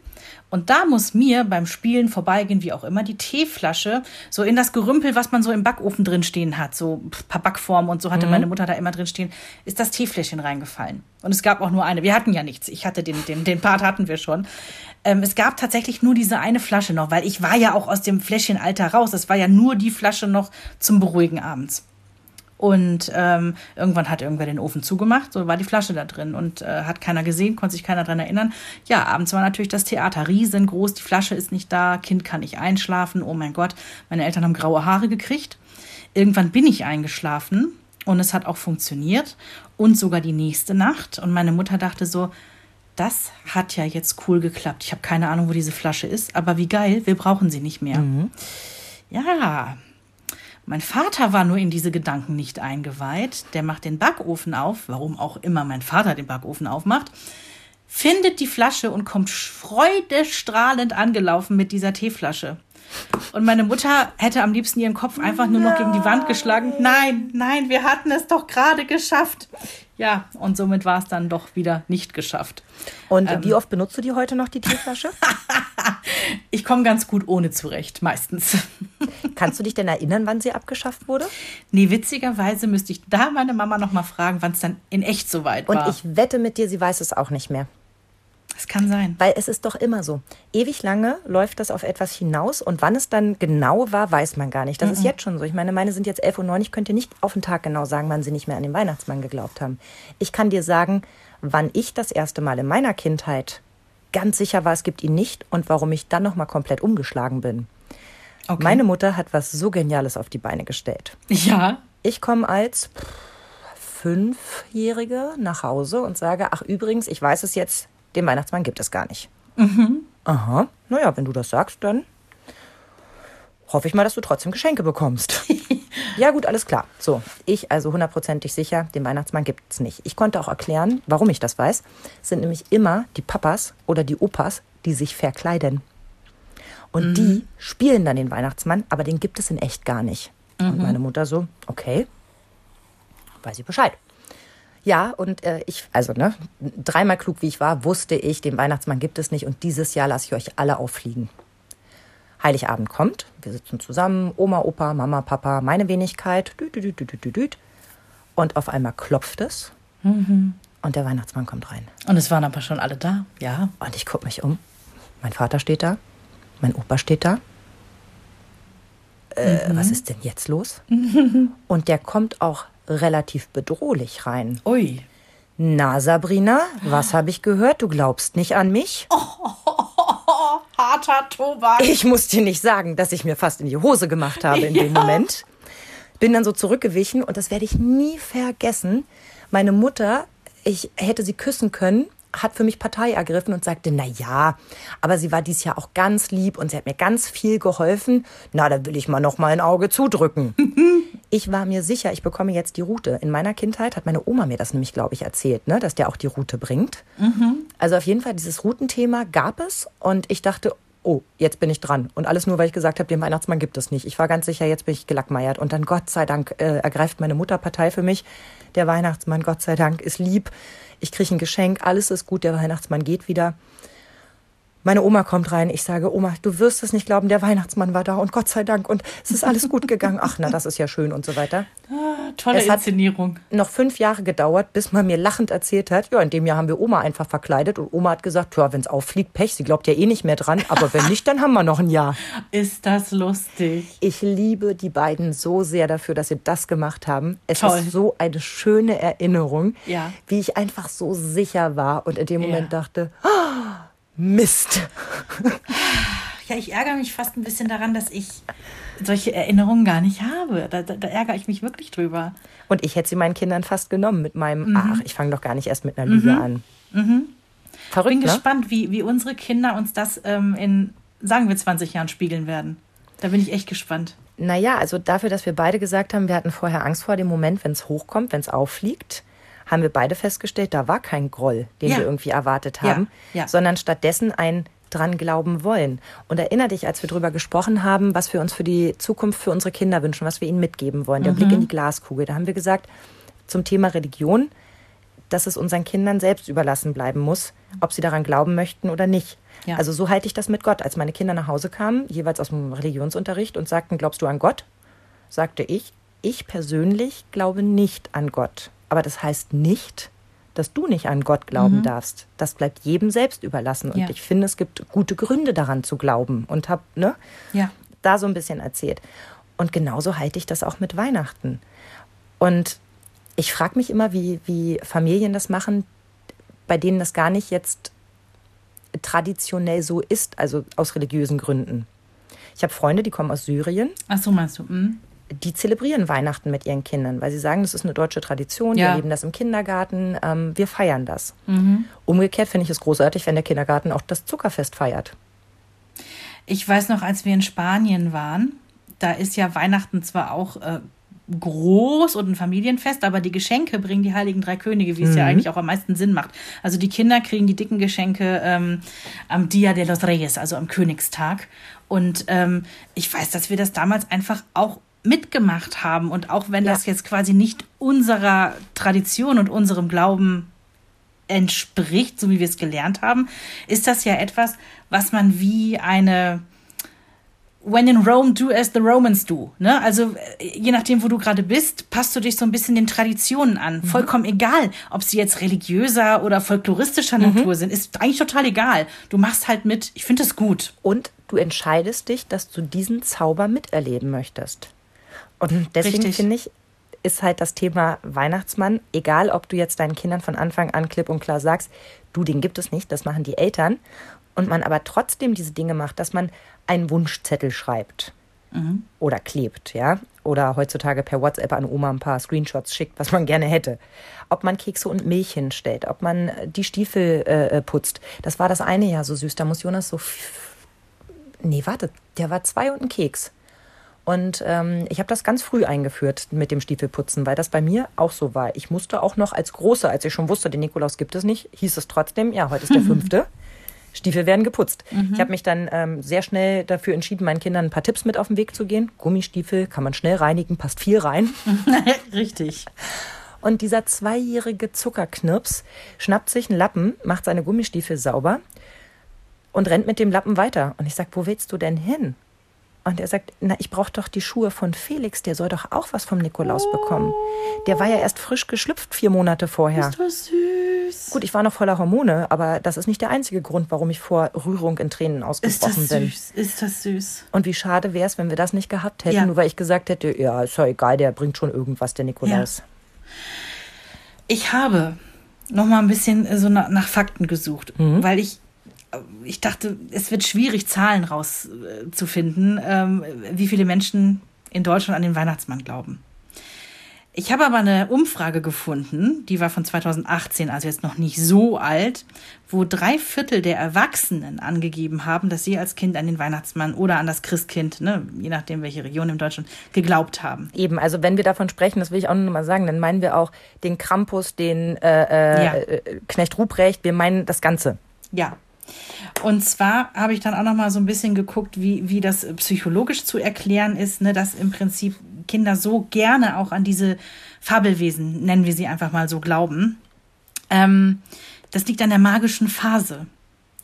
Und da muss mir beim Spielen vorbeigehen, wie auch immer, die Teeflasche so in das Gerümpel, was man so im Backofen drin stehen hat, so ein paar Backformen und so hatte mhm. meine Mutter da immer drin stehen, ist das Teefläschchen reingefallen. Und es gab auch nur eine. Wir hatten ja nichts. Ich hatte den, den, den Part hatten wir schon. Ähm, es gab tatsächlich nur diese eine Flasche noch, weil ich war ja auch aus dem Fläschchenalter raus. Es war ja nur die Flasche noch zum Beruhigen abends. Und ähm, irgendwann hat irgendwer den Ofen zugemacht, so war die Flasche da drin und äh, hat keiner gesehen, konnte sich keiner dran erinnern. Ja, abends war natürlich das Theater riesengroß, die Flasche ist nicht da, Kind kann nicht einschlafen, oh mein Gott, meine Eltern haben graue Haare gekriegt. Irgendwann bin ich eingeschlafen und es hat auch funktioniert und sogar die nächste Nacht. Und meine Mutter dachte so, das hat ja jetzt cool geklappt. Ich habe keine Ahnung, wo diese Flasche ist, aber wie geil, wir brauchen sie nicht mehr. Mhm. Ja, mein Vater war nur in diese Gedanken nicht eingeweiht. Der macht den Backofen auf, warum auch immer mein Vater den Backofen aufmacht, findet die Flasche und kommt freudestrahlend angelaufen mit dieser Teeflasche. Und meine Mutter hätte am liebsten ihren Kopf einfach nur noch gegen die Wand geschlagen. Nein, nein, wir hatten es doch gerade geschafft. Ja, und somit war es dann doch wieder nicht geschafft. Und ähm, wie oft benutzt du die heute noch, die Teeflasche? ich komme ganz gut ohne zurecht, meistens. Kannst du dich denn erinnern, wann sie abgeschafft wurde? Nee, witzigerweise müsste ich da meine Mama noch mal fragen, wann es dann in echt so weit war. Und ich wette mit dir, sie weiß es auch nicht mehr. Es kann sein. Weil es ist doch immer so. Ewig lange läuft das auf etwas hinaus und wann es dann genau war, weiß man gar nicht. Das mm -mm. ist jetzt schon so. Ich meine, meine sind jetzt 11 und 9. Ich könnte nicht auf den Tag genau sagen, wann sie nicht mehr an den Weihnachtsmann geglaubt haben. Ich kann dir sagen, wann ich das erste Mal in meiner Kindheit ganz sicher war, es gibt ihn nicht und warum ich dann nochmal komplett umgeschlagen bin. Okay. Meine Mutter hat was so Geniales auf die Beine gestellt. Ja. Ich komme als Fünfjährige nach Hause und sage, ach übrigens, ich weiß es jetzt, den Weihnachtsmann gibt es gar nicht. Mhm. Aha, naja, wenn du das sagst, dann hoffe ich mal, dass du trotzdem Geschenke bekommst. ja, gut, alles klar. So, ich also hundertprozentig sicher, den Weihnachtsmann gibt es nicht. Ich konnte auch erklären, warum ich das weiß. Es sind nämlich immer die Papas oder die Opas, die sich verkleiden. Und mhm. die spielen dann den Weihnachtsmann, aber den gibt es in echt gar nicht. Mhm. Und meine Mutter so, okay, weiß ich Bescheid. Ja, und äh, ich, also ne, dreimal klug wie ich war, wusste ich, den Weihnachtsmann gibt es nicht und dieses Jahr lasse ich euch alle auffliegen. Heiligabend kommt, wir sitzen zusammen, Oma, Opa, Mama, Papa, meine Wenigkeit, düt, düt, düt, düt, und auf einmal klopft es mhm. und der Weihnachtsmann kommt rein. Und es waren aber schon alle da, ja. Und ich gucke mich um. Mein Vater steht da, mein Opa steht da. Äh, mhm. Was ist denn jetzt los? Und der kommt auch relativ bedrohlich rein. Ui. Na, Sabrina, was habe ich gehört? Du glaubst nicht an mich? Oh, oh, oh, harter Tobak. Ich muss dir nicht sagen, dass ich mir fast in die Hose gemacht habe in ja. dem Moment. Bin dann so zurückgewichen und das werde ich nie vergessen. Meine Mutter, ich hätte sie küssen können hat für mich Partei ergriffen und sagte, na ja, aber sie war dies Jahr auch ganz lieb und sie hat mir ganz viel geholfen. Na, da will ich mal noch mal ein Auge zudrücken. ich war mir sicher, ich bekomme jetzt die Route. In meiner Kindheit hat meine Oma mir das nämlich, glaube ich, erzählt, ne, dass der auch die Route bringt. Mhm. Also auf jeden Fall dieses Routenthema gab es und ich dachte, oh, jetzt bin ich dran. Und alles nur, weil ich gesagt habe, den Weihnachtsmann gibt es nicht. Ich war ganz sicher, jetzt bin ich gelackmeiert. Und dann, Gott sei Dank, äh, ergreift meine Mutter Partei für mich. Der Weihnachtsmann, Gott sei Dank, ist lieb ich kriege ein Geschenk, alles ist gut, der Weihnachtsmann geht wieder. Meine Oma kommt rein, ich sage, Oma, du wirst es nicht glauben, der Weihnachtsmann war da und Gott sei Dank und es ist alles gut gegangen. Ach, na, das ist ja schön und so weiter. Ah, tolle es Inszenierung. Hat noch fünf Jahre gedauert, bis man mir lachend erzählt hat, ja, in dem Jahr haben wir Oma einfach verkleidet und Oma hat gesagt, ja, wenn es auffliegt, Pech, sie glaubt ja eh nicht mehr dran, aber wenn nicht, dann haben wir noch ein Jahr. Ist das lustig. Ich liebe die beiden so sehr dafür, dass sie das gemacht haben. Es Toll. ist so eine schöne Erinnerung, ja. wie ich einfach so sicher war und in dem Moment ja. dachte, oh, Mist. Ja, ich ärgere mich fast ein bisschen daran, dass ich solche Erinnerungen gar nicht habe. Da, da, da ärgere ich mich wirklich drüber. Und ich hätte sie meinen Kindern fast genommen mit meinem, mhm. ach, ich fange doch gar nicht erst mit einer Lüge mhm. an. Mhm. Verrückt, bin ne? gespannt, wie, wie unsere Kinder uns das ähm, in, sagen wir, 20 Jahren spiegeln werden. Da bin ich echt gespannt. Naja, also dafür, dass wir beide gesagt haben, wir hatten vorher Angst vor dem Moment, wenn es hochkommt, wenn es auffliegt haben wir beide festgestellt, da war kein Groll, den ja. wir irgendwie erwartet haben, ja. Ja. sondern stattdessen ein dran glauben wollen. Und erinnere dich, als wir darüber gesprochen haben, was wir uns für die Zukunft für unsere Kinder wünschen, was wir ihnen mitgeben wollen, der mhm. Blick in die Glaskugel. Da haben wir gesagt, zum Thema Religion, dass es unseren Kindern selbst überlassen bleiben muss, ob sie daran glauben möchten oder nicht. Ja. Also so halte ich das mit Gott. Als meine Kinder nach Hause kamen, jeweils aus dem Religionsunterricht und sagten, glaubst du an Gott? sagte ich, ich persönlich glaube nicht an Gott. Aber das heißt nicht, dass du nicht an Gott glauben darfst. Das bleibt jedem selbst überlassen. Und Ja. ich finde, es gibt gute Gründe daran zu glauben. Und habe ne, Ja. da so ein bisschen erzählt. Und genauso halte ich das auch mit Weihnachten. Und ich frage mich immer, wie, wie Familien das machen, bei denen das gar nicht jetzt traditionell so ist, also aus religiösen Gründen. Ich habe Freunde, die kommen aus Syrien, Ach so meinst du? Hm? Die zelebrieren Weihnachten mit ihren Kindern, weil sie sagen, das ist eine deutsche Tradition, wir Ja. erleben das im Kindergarten, ähm, wir feiern das. Mhm. Umgekehrt finde ich es großartig, wenn der Kindergarten auch das Zuckerfest feiert. Ich weiß noch, als wir in Spanien waren, da ist ja Weihnachten zwar auch äh, groß und ein Familienfest, aber die Geschenke bringen die Heiligen Drei Könige, wie es ja eigentlich auch am meisten Sinn macht. Also die Kinder kriegen die dicken Geschenke ähm, am Dia de los Reyes, also am Königstag. Und ähm, ich weiß, dass wir das damals einfach auch mitgemacht haben. Und auch wenn Ja. das jetzt quasi nicht unserer Tradition und unserem Glauben entspricht, so wie wir es gelernt haben, ist das ja etwas, was man wie eine When in Rome, do as the Romans do. Ne? Also je nachdem, wo du gerade bist, passt du dich so ein bisschen den Traditionen an. Vollkommen egal, ob sie jetzt religiöser oder folkloristischer Natur sind, ist eigentlich total egal. Du machst halt mit. Ich finde es gut. Und du entscheidest dich, dass du diesen Zauber miterleben möchtest. Und deswegen finde ich, ist halt das Thema Weihnachtsmann, egal ob du jetzt deinen Kindern von Anfang an klipp und klar sagst, du, den gibt es nicht, das machen die Eltern, und man aber trotzdem diese Dinge macht, dass man einen Wunschzettel schreibt oder klebt, ja, oder heutzutage per WhatsApp an Oma ein paar Screenshots schickt, was man gerne hätte. Ob man Kekse und Milch hinstellt, ob man die Stiefel äh, äh, putzt. Das war das eine Jahr so süß. Da muss Jonas so Nee, warte, der war zwei und ein Keks. Und ähm, ich habe das ganz früh eingeführt mit dem Stiefelputzen, weil das bei mir auch so war. Ich musste auch noch als Große, als ich schon wusste, den Nikolaus gibt es nicht, hieß es trotzdem, ja, heute ist der fünfte. Stiefel werden geputzt. Ich habe mich dann ähm, sehr schnell dafür entschieden, meinen Kindern ein paar Tipps mit auf den Weg zu gehen. Gummistiefel kann man schnell reinigen, passt viel rein. Richtig. Und dieser zweijährige Zuckerknirps schnappt sich einen Lappen, macht seine Gummistiefel sauber und rennt mit dem Lappen weiter. Und ich sag, wo willst du denn hin? Und er sagt, na, ich brauche doch die Schuhe von Felix, der soll doch auch was vom Nikolaus bekommen. Der war ja erst frisch geschlüpft vier Monate vorher. Ist das süß. Gut, ich war noch voller Hormone, aber das ist nicht der einzige Grund, warum ich vor Rührung in Tränen Ist ausgebrochen das bin. süß. Ist das süß. Und wie schade wäre es, wenn wir das nicht gehabt hätten, Ja. nur weil ich gesagt hätte, ja, ist ja egal, der bringt schon irgendwas, der Nikolaus. Ich habe noch mal ein bisschen so nach, Fakten gesucht, weil ich ich dachte, es wird schwierig, Zahlen rauszufinden, ähm, wie viele Menschen in Deutschland an den Weihnachtsmann glauben. Ich habe aber eine Umfrage gefunden, die war von 2018, also jetzt noch nicht so alt, wo drei Viertel der Erwachsenen angegeben haben, dass sie als Kind an den Weihnachtsmann oder an das Christkind, ne, je nachdem welche Region in Deutschland, geglaubt haben. Eben, also wenn wir davon sprechen, das will ich auch noch mal sagen, dann meinen wir auch den Krampus, den äh, äh, Ja. äh, Knecht Ruprecht, wir meinen das Ganze. Ja. Und zwar habe ich dann auch noch mal so ein bisschen geguckt, wie, wie das psychologisch zu erklären ist, ne, dass im Prinzip Kinder so gerne auch an diese Fabelwesen, nennen wir sie einfach mal so, glauben. Ähm, das liegt an der magischen Phase.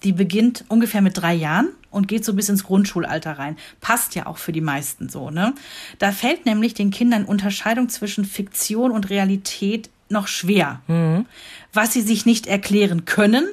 Die beginnt ungefähr mit drei Jahren und geht so bis ins Grundschulalter rein. Passt ja auch für die meisten so, ne? Da fällt nämlich den Kindern Unterscheidung zwischen Fiktion und Realität noch schwer. Was sie sich nicht erklären können,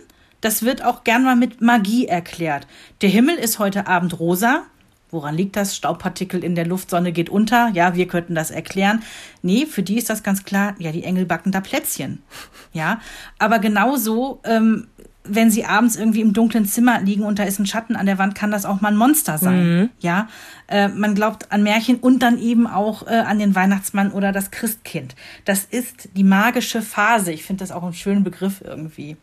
das wird auch gern mal mit Magie erklärt. Der Himmel ist heute Abend rosa. Woran liegt das? Staubpartikel in der Luftsonne geht unter. Ja, wir könnten das erklären. Nee, für die ist das ganz klar. Ja, die Engel backen da Plätzchen. Ja, aber genauso, ähm, wenn sie abends irgendwie im dunklen Zimmer liegen und da ist ein Schatten an der Wand, kann das auch mal ein Monster sein. Ja, äh, man glaubt an Märchen und dann eben auch äh, an den Weihnachtsmann oder das Christkind. Das ist die magische Phase. Ich finde das auch einen schönen Begriff irgendwie.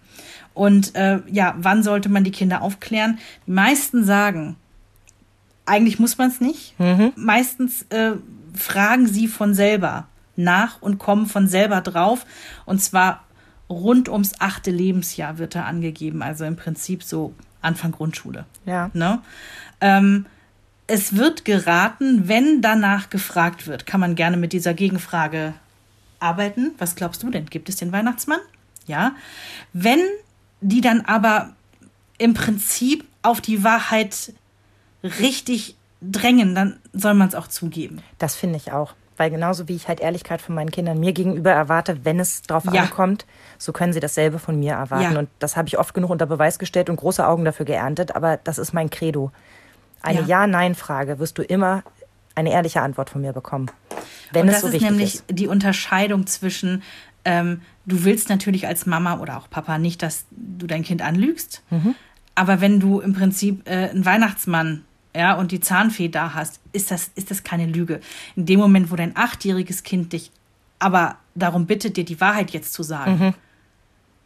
Und äh, ja, wann sollte man die Kinder aufklären? Die meisten sagen, eigentlich muss man es nicht. Meistens äh, fragen sie von selber nach und kommen von selber drauf. Und zwar rund ums achte Lebensjahr wird da angegeben. Also im Prinzip so Anfang Grundschule. Ja. Ne? Ähm, es wird geraten, wenn danach gefragt wird, kann man gerne mit dieser Gegenfrage arbeiten. Was glaubst du denn? Gibt es den Weihnachtsmann? Ja, wenn die dann aber im Prinzip auf die Wahrheit richtig drängen, dann soll man es auch zugeben. Das finde ich auch. Weil genauso wie ich halt Ehrlichkeit von meinen Kindern mir gegenüber erwarte, wenn es drauf ja. ankommt, so können sie dasselbe von mir erwarten. Ja. Und das habe ich oft genug unter Beweis gestellt und große Augen dafür geerntet. Aber das ist mein Credo. Eine Ja-Nein-Frage wirst du immer eine ehrliche Antwort von mir bekommen. Wenn und es so wichtig ist. Das ist nämlich die Unterscheidung zwischen, ähm, du willst natürlich als Mama oder auch Papa nicht, dass du dein Kind anlügst. Mhm. Aber wenn du im Prinzip äh, einen Weihnachtsmann ja, und die Zahnfee da hast, ist das, ist das keine Lüge. In dem Moment, wo dein achtjähriges Kind dich aber darum bittet, dir die Wahrheit jetzt zu sagen, mhm.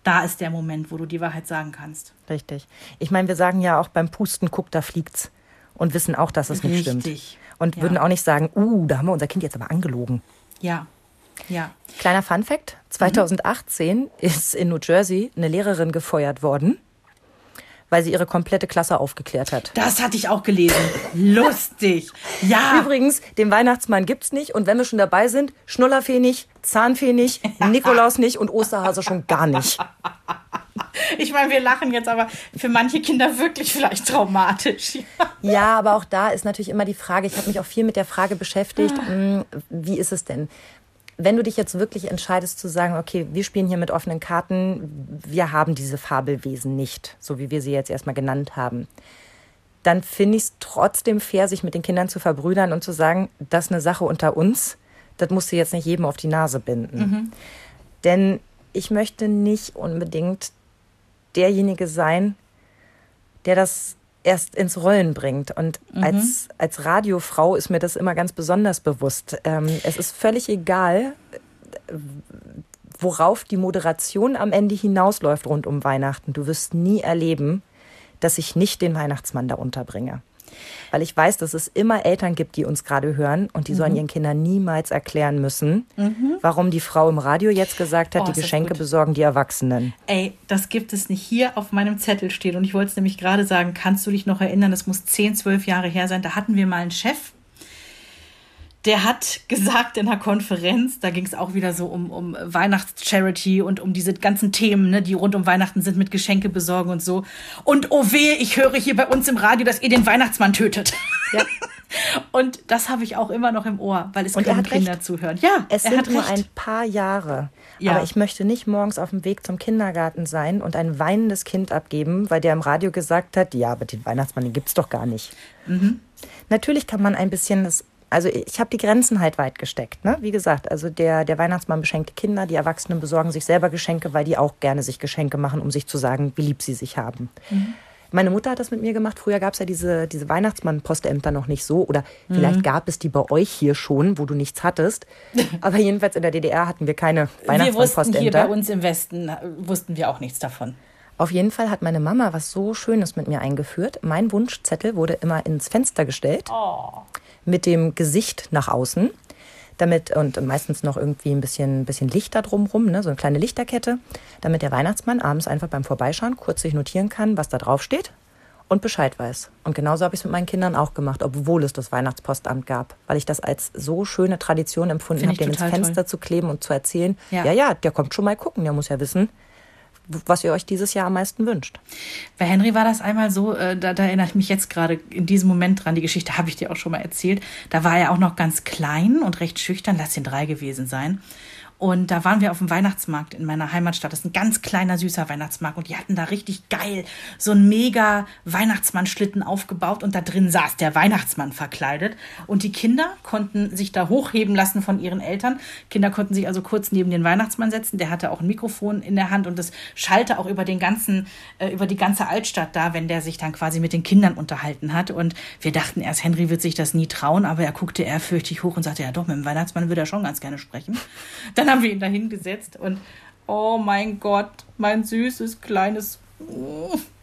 da ist der Moment, wo du die Wahrheit sagen kannst. Richtig. Ich meine, wir sagen ja auch beim Pusten, guck, da fliegt's. Und wissen auch, dass es nicht Richtig. stimmt. Und ja. würden auch nicht sagen, uh, da haben wir unser Kind jetzt aber angelogen. Ja. Ja. Kleiner Fun Fact: 2018 mhm. ist in New Jersey eine Lehrerin gefeuert worden weil sie ihre komplette Klasse aufgeklärt hat. Das hatte ich auch gelesen. Lustig. Ja. Übrigens, den Weihnachtsmann gibt's nicht. Und wenn wir schon dabei sind, Schnullerfee nicht, Zahnfee nicht, Nikolaus nicht und Osterhase schon gar nicht. Ich meine, wir lachen jetzt, aber für manche Kinder wirklich vielleicht traumatisch. ja, aber auch da ist natürlich immer die Frage, ich habe mich auch viel mit der Frage beschäftigt, ah. hm, wie ist es denn? Wenn du dich jetzt wirklich entscheidest zu sagen, okay, wir spielen hier mit offenen Karten, wir haben diese Fabelwesen nicht, so wie wir sie jetzt erstmal genannt haben, dann finde ich es trotzdem fair, sich mit den Kindern zu verbrüdern und zu sagen, das ist eine Sache unter uns, das musst du jetzt nicht jedem auf die Nase binden. Mhm. Denn ich möchte nicht unbedingt derjenige sein, der das erst ins Rollen bringt. Und mhm. als, als Radiofrau ist mir das immer ganz besonders bewusst. Ähm, es ist völlig egal, worauf die Moderation am Ende hinausläuft rund um Weihnachten. Du wirst nie erleben, dass ich nicht den Weihnachtsmann da unterbringe weil ich weiß, dass es immer Eltern gibt, die uns gerade hören und die mhm. sollen ihren Kindern niemals erklären müssen, mhm. warum die Frau im Radio jetzt gesagt hat, oh, die Geschenke besorgen die Erwachsenen. Ey, das gibt es nicht. Hier auf meinem Zettel steht und ich wollte es nämlich gerade sagen, kannst du dich noch erinnern, das muss 10, 12 Jahre her sein, da hatten wir mal einen Chef, der hat gesagt in einer Konferenz, da ging es auch wieder so um, um Weihnachtscharity und um diese ganzen Themen, ne, die rund um Weihnachten sind mit Geschenke besorgen und so. Und oh weh, ich höre hier bei uns im Radio, dass ihr den Weihnachtsmann tötet. Ja. und das habe ich auch immer noch im Ohr, weil es und können Kinder recht. zuhören. Ja, es sind nur ein paar Jahre. Ja. Aber ich möchte nicht morgens auf dem Weg zum Kindergarten sein und ein weinendes Kind abgeben, weil der im Radio gesagt hat, ja, aber den Weihnachtsmann, den gibt es doch gar nicht. Mhm. Natürlich kann man ein bisschen das also ich habe die Grenzen halt weit gesteckt. Ne? Wie gesagt, also der, der Weihnachtsmann beschenkt Kinder, die Erwachsenen besorgen sich selber Geschenke, weil die auch gerne sich Geschenke machen, um sich zu sagen, wie lieb sie sich haben. Mhm. Meine Mutter hat das mit mir gemacht. Früher gab es ja diese, diese Weihnachtsmann-Postämter noch nicht so. Oder mhm. vielleicht gab es die bei euch hier schon, wo du nichts hattest. Aber jedenfalls in der DDR hatten wir keine Weihnachtsmann-Postämter. Wir hier bei uns im Westen, wussten wir auch nichts davon. Auf jeden Fall hat meine Mama was so Schönes mit mir eingeführt. Mein Wunschzettel wurde immer ins Fenster gestellt. Oh mit dem Gesicht nach außen. Damit, und meistens noch irgendwie ein bisschen, bisschen Licht da drumrum, ne, so eine kleine Lichterkette, damit der Weihnachtsmann abends einfach beim Vorbeischauen kurz sich notieren kann, was da drauf steht und Bescheid weiß. Und genauso habe ich es mit meinen Kindern auch gemacht, obwohl es das Weihnachtspostamt gab, weil ich das als so schöne Tradition empfunden habe, den ins Fenster toll. zu kleben und zu erzählen, ja. ja, ja, der kommt schon mal gucken, der muss ja wissen, was ihr euch dieses Jahr am meisten wünscht. Bei Henry war das einmal so, äh, da, da, erinnere ich mich jetzt gerade in diesem Moment dran, die Geschichte habe ich dir auch schon mal erzählt. Da war er auch noch ganz klein und recht schüchtern, lass ihn drei gewesen sein. Und da waren wir auf dem Weihnachtsmarkt in meiner Heimatstadt. Das ist ein ganz kleiner, süßer Weihnachtsmarkt. Und die hatten da richtig geil so einen mega Weihnachtsmannschlitten aufgebaut. Und da drin saß der Weihnachtsmann verkleidet. Und die Kinder konnten sich da hochheben lassen von ihren Eltern. Kinder konnten sich also kurz neben den Weihnachtsmann setzen. Der hatte auch ein Mikrofon in der Hand und das schallte auch über den ganzen, äh, über die ganze Altstadt da, wenn der sich dann quasi mit den Kindern unterhalten hat. Und wir dachten erst, Henry wird sich das nie trauen. Aber er guckte ehrfürchtig hoch und sagte, ja doch, mit dem Weihnachtsmann würde er schon ganz gerne sprechen. Dann dann haben wir ihn da hingesetzt und oh mein Gott, mein süßes, kleines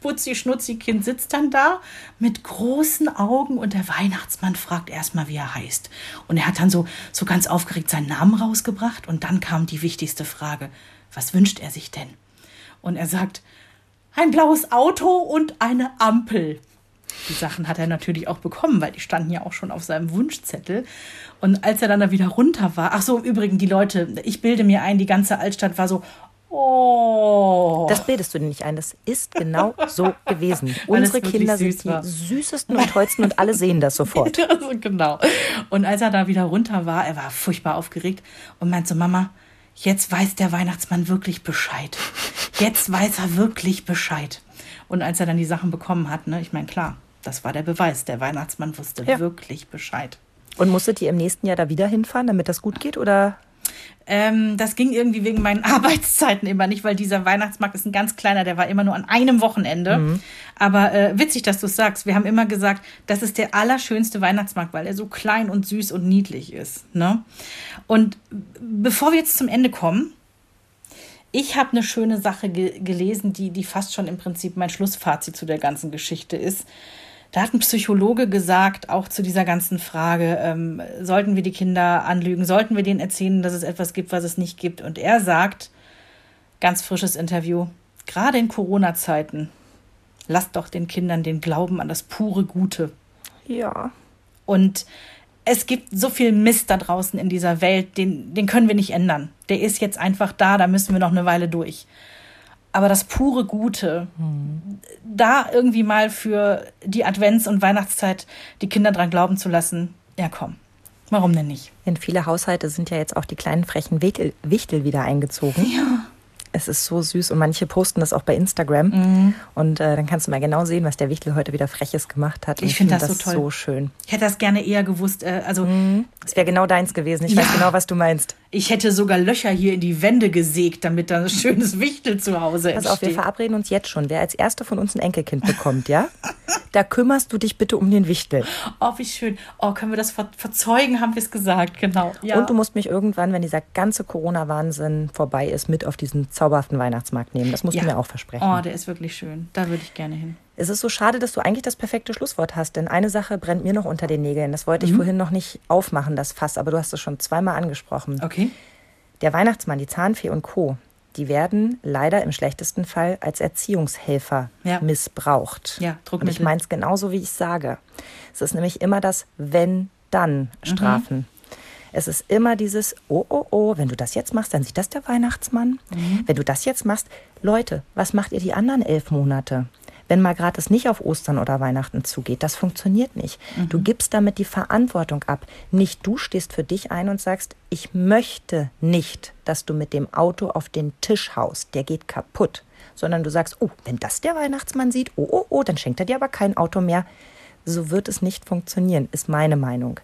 Putzi-Schnutzi-Kind sitzt dann da mit großen Augen und der Weihnachtsmann fragt erstmal, wie er heißt. Und er hat dann so, so ganz aufgeregt seinen Namen rausgebracht und dann kam die wichtigste Frage. Was wünscht er sich denn? Und er sagt, ein blaues Auto und eine Ampel. Die Sachen hat er natürlich auch bekommen, weil die standen ja auch schon auf seinem Wunschzettel. Und als er dann da wieder runter war, ach so, im Übrigen, die Leute, ich bilde mir ein, die ganze Altstadt war so, Oh. Das bildest du dir nicht ein. Das ist genau so gewesen. Unsere Kinder sind die war. süßesten und tollsten und alle sehen das sofort. Also, genau. Und als er da wieder runter war, er war furchtbar aufgeregt und meinte so, Mama, jetzt weiß der Weihnachtsmann wirklich Bescheid. Jetzt weiß er wirklich Bescheid. Und als er dann die Sachen bekommen hat, ne, ich meine, klar, das war der Beweis. Der Weihnachtsmann wusste Ja. wirklich Bescheid. Und musstet ihr im nächsten Jahr da wieder hinfahren, damit das gut geht? Oder Ähm, das ging irgendwie wegen meinen Arbeitszeiten immer nicht, weil dieser Weihnachtsmarkt ist ein ganz kleiner, der war immer nur an einem Wochenende. Aber äh, witzig, dass du es sagst. Wir haben immer gesagt, das ist der allerschönste Weihnachtsmarkt, weil er so klein und süß und niedlich ist. Ne? Und bevor wir jetzt zum Ende kommen, ich habe eine schöne Sache ge gelesen, die, die fast schon im Prinzip mein Schlussfazit zu der ganzen Geschichte ist. Da hat ein Psychologe gesagt, auch zu dieser ganzen Frage, ähm, sollten wir die Kinder anlügen, sollten wir denen erzählen, dass es etwas gibt, was es nicht gibt. Und er sagt, ganz frisches Interview, gerade in Corona-Zeiten, lasst doch den Kindern den Glauben an das pure Gute. ja. Und es gibt so viel Mist da draußen in dieser Welt, den, den können wir nicht ändern. Der ist jetzt einfach da, da müssen wir noch eine Weile durch. Aber das pure Gute, da irgendwie mal für die Advents- und Weihnachtszeit die Kinder dran glauben zu lassen, ja komm, warum denn nicht? In viele Haushalte sind ja jetzt auch die kleinen frechen Wichtel, wieder eingezogen. Ja. Es ist so süß und manche posten das auch bei Instagram. Mhm. Und äh, dann kannst du mal genau sehen, was der Wichtel heute wieder Freches gemacht hat. Und Ich find find das so toll. so schön. Ich hätte das gerne eher gewusst. Äh, also Es wäre genau deins gewesen. Ich Ja. weiß genau, was du meinst. Ich hätte sogar Löcher hier in die Wände gesägt, damit da ein schönes Wichtel zu Hause Pass auf, wir verabreden uns jetzt schon. Wer als Erster von uns ein Enkelkind bekommt, ja? Da kümmerst du dich bitte um den Wichtel. Oh, wie schön. Oh, können wir das ver verzeugen, haben wir es gesagt. Genau. Ja. Und du musst mich irgendwann, wenn dieser ganze Corona-Wahnsinn vorbei ist, mit auf diesen zauberhaften Weihnachtsmarkt nehmen. Das musst ja. du mir auch versprechen. Oh, der ist wirklich schön. Da würde ich gerne hin. Es ist so schade, dass du eigentlich das perfekte Schlusswort hast, denn eine Sache brennt mir noch unter den Nägeln. Das wollte ich Mhm. vorhin noch nicht aufmachen, das Fass, aber du hast es schon zweimal angesprochen. Okay. Der Weihnachtsmann, die Zahnfee und Co., die werden leider im schlechtesten Fall als Erziehungshelfer Ja. missbraucht. Ja, und ich Druckmittel. meine es genauso, wie ich sage. Es ist nämlich immer das Wenn-Dann-Strafen. Mhm. Es ist immer dieses, oh, oh, oh, wenn du das jetzt machst, dann sieht das der Weihnachtsmann. Mhm. Wenn du das jetzt machst, Leute, was macht ihr die anderen elf Monate? Wenn mal gerade es nicht auf Ostern oder Weihnachten zugeht, das funktioniert nicht. Mhm. Du gibst damit die Verantwortung ab. Nicht du stehst für dich ein und sagst, ich möchte nicht, dass du mit dem Auto auf den Tisch haust, der geht kaputt. Sondern du sagst, oh, wenn das der Weihnachtsmann sieht, oh, oh, oh, dann schenkt er dir aber kein Auto mehr. So wird es nicht funktionieren, ist meine Meinung.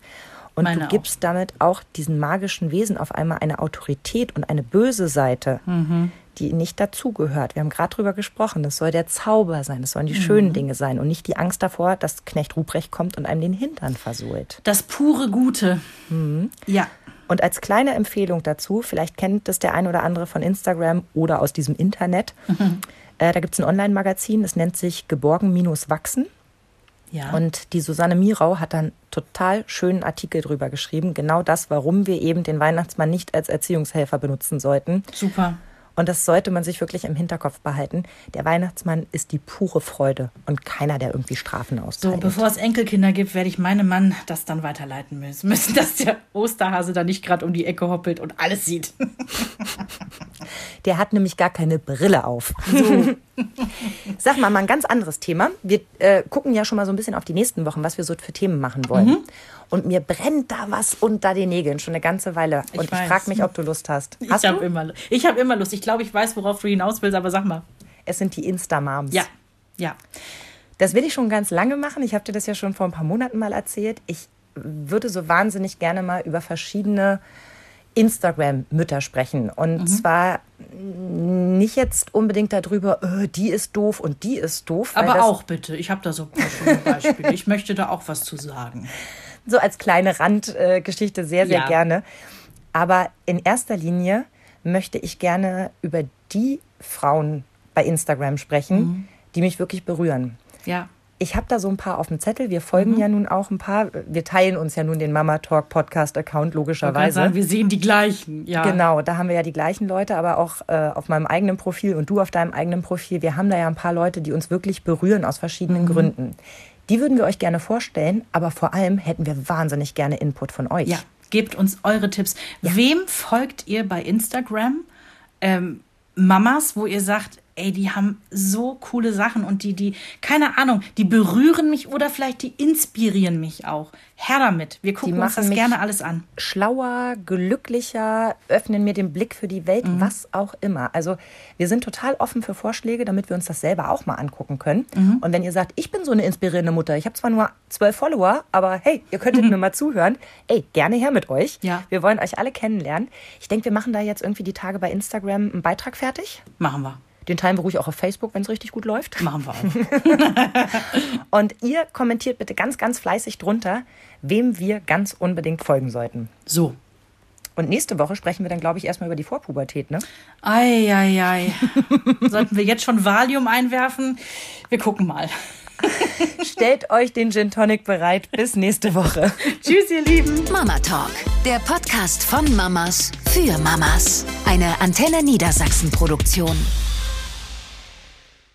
Und Meine du auch. gibst damit auch diesen magischen Wesen auf einmal eine Autorität und eine böse Seite, Mhm. Die nicht dazugehört. Wir haben gerade drüber gesprochen. Das soll der Zauber sein, das sollen Mhm. die schönen Dinge sein und nicht die Angst davor, dass Knecht Ruprecht kommt und einem den Hintern versohlt. Das pure Gute. Mhm. Ja. Und als kleine Empfehlung dazu, vielleicht kennt das der ein oder andere von Instagram oder aus diesem Internet. Mhm. Äh, da gibt es ein Online-Magazin, das nennt sich Geborgen-Wachsen. Ja. Und die Susanne Mirau hat dann total schönen Artikel drüber geschrieben. Genau das, warum wir eben den Weihnachtsmann nicht als Erziehungshelfer benutzen sollten. Super. Und das sollte man sich wirklich im Hinterkopf behalten. Der Weihnachtsmann ist die pure Freude und keiner, der irgendwie Strafen So, austeilt. bevor es Enkelkinder gibt, werde ich meinem Mann das dann weiterleiten müssen, müssen dass der Osterhase da nicht gerade um die Ecke hoppelt und alles sieht. Der hat nämlich gar keine Brille auf. Sag mal, mal ein ganz anderes Thema. Wir äh, gucken ja schon mal so ein bisschen auf die nächsten Wochen, was wir so für Themen machen wollen. Mhm. Und mir brennt da was unter den Nägeln schon eine ganze Weile. Und ich, weiß. frage mich, ob du Lust hast. Hast ich habe immer, ich hab immer Lust. Ich glaube, ich weiß, worauf du hinaus willst, aber sag mal. Es sind die Insta-Moms. Ja. Ja. Das will ich schon ganz lange machen. Ich habe dir das ja schon vor ein paar Monaten mal erzählt. Ich würde so wahnsinnig gerne mal über verschiedene Instagram-Mütter sprechen. Und Mhm. zwar nicht jetzt unbedingt darüber, äh, die ist doof und die ist doof. Aber auch bitte. Ich habe da so ein paar schöne Beispiele. Ich möchte da auch was zu sagen. So als kleine Randgeschichte sehr, sehr Ja. gerne. Aber in erster Linie möchte ich gerne über die Frauen bei Instagram sprechen, Mhm. die mich wirklich berühren. Ja. Ich habe da so ein paar auf dem Zettel. Wir Mhm. folgen ja nun auch ein paar. Wir teilen uns ja nun den Mama Talk Podcast Account logischerweise. sagen, wir sehen die gleichen. Ja. Genau, da haben wir ja die gleichen Leute, aber auch äh, auf meinem eigenen Profil und du auf deinem eigenen Profil. Wir haben da ja ein paar Leute, die uns wirklich berühren aus Mhm. verschiedenen Gründen. Die würden wir euch gerne vorstellen, aber vor allem hätten wir wahnsinnig gerne Input von euch. Ja, gebt uns eure Tipps. Wem folgt ihr bei Instagram? Ähm, Mamas, wo ihr sagt, ey, die haben so coole Sachen und die, die, keine Ahnung, die berühren mich oder vielleicht die inspirieren mich auch. Herr damit. Wir gucken uns das gerne alles an. Schlauer, glücklicher, öffnen mir den Blick für die Welt, mhm. was auch immer. Also wir sind total offen für Vorschläge, damit wir uns das selber auch mal angucken können. Mhm. Und wenn ihr sagt, ich bin so eine inspirierende Mutter, ich habe zwar nur zwölf Follower, aber hey, ihr könntet mir mal zuhören. Ey, gerne her mit euch. Ja. Wir wollen euch alle kennenlernen. Ich denke, wir machen da jetzt irgendwie die Tage bei Instagram einen Beitrag fertig. Machen wir. Den teilen wir ruhig auch auf Facebook, wenn es richtig gut läuft. Machen wir auch. und ihr kommentiert bitte ganz, ganz fleißig drunter, wem wir ganz unbedingt folgen sollten. So. Und nächste Woche sprechen wir dann, glaube ich, erstmal über die Vorpubertät, ne? Eieiei. Sollten wir jetzt schon Valium einwerfen? Wir gucken mal. Stellt euch den Gin Tonic bereit. Bis nächste Woche. Tschüss, ihr Lieben. Mama Talk, der Podcast von Mamas für Mamas. Eine Antenne Niedersachsen Produktion.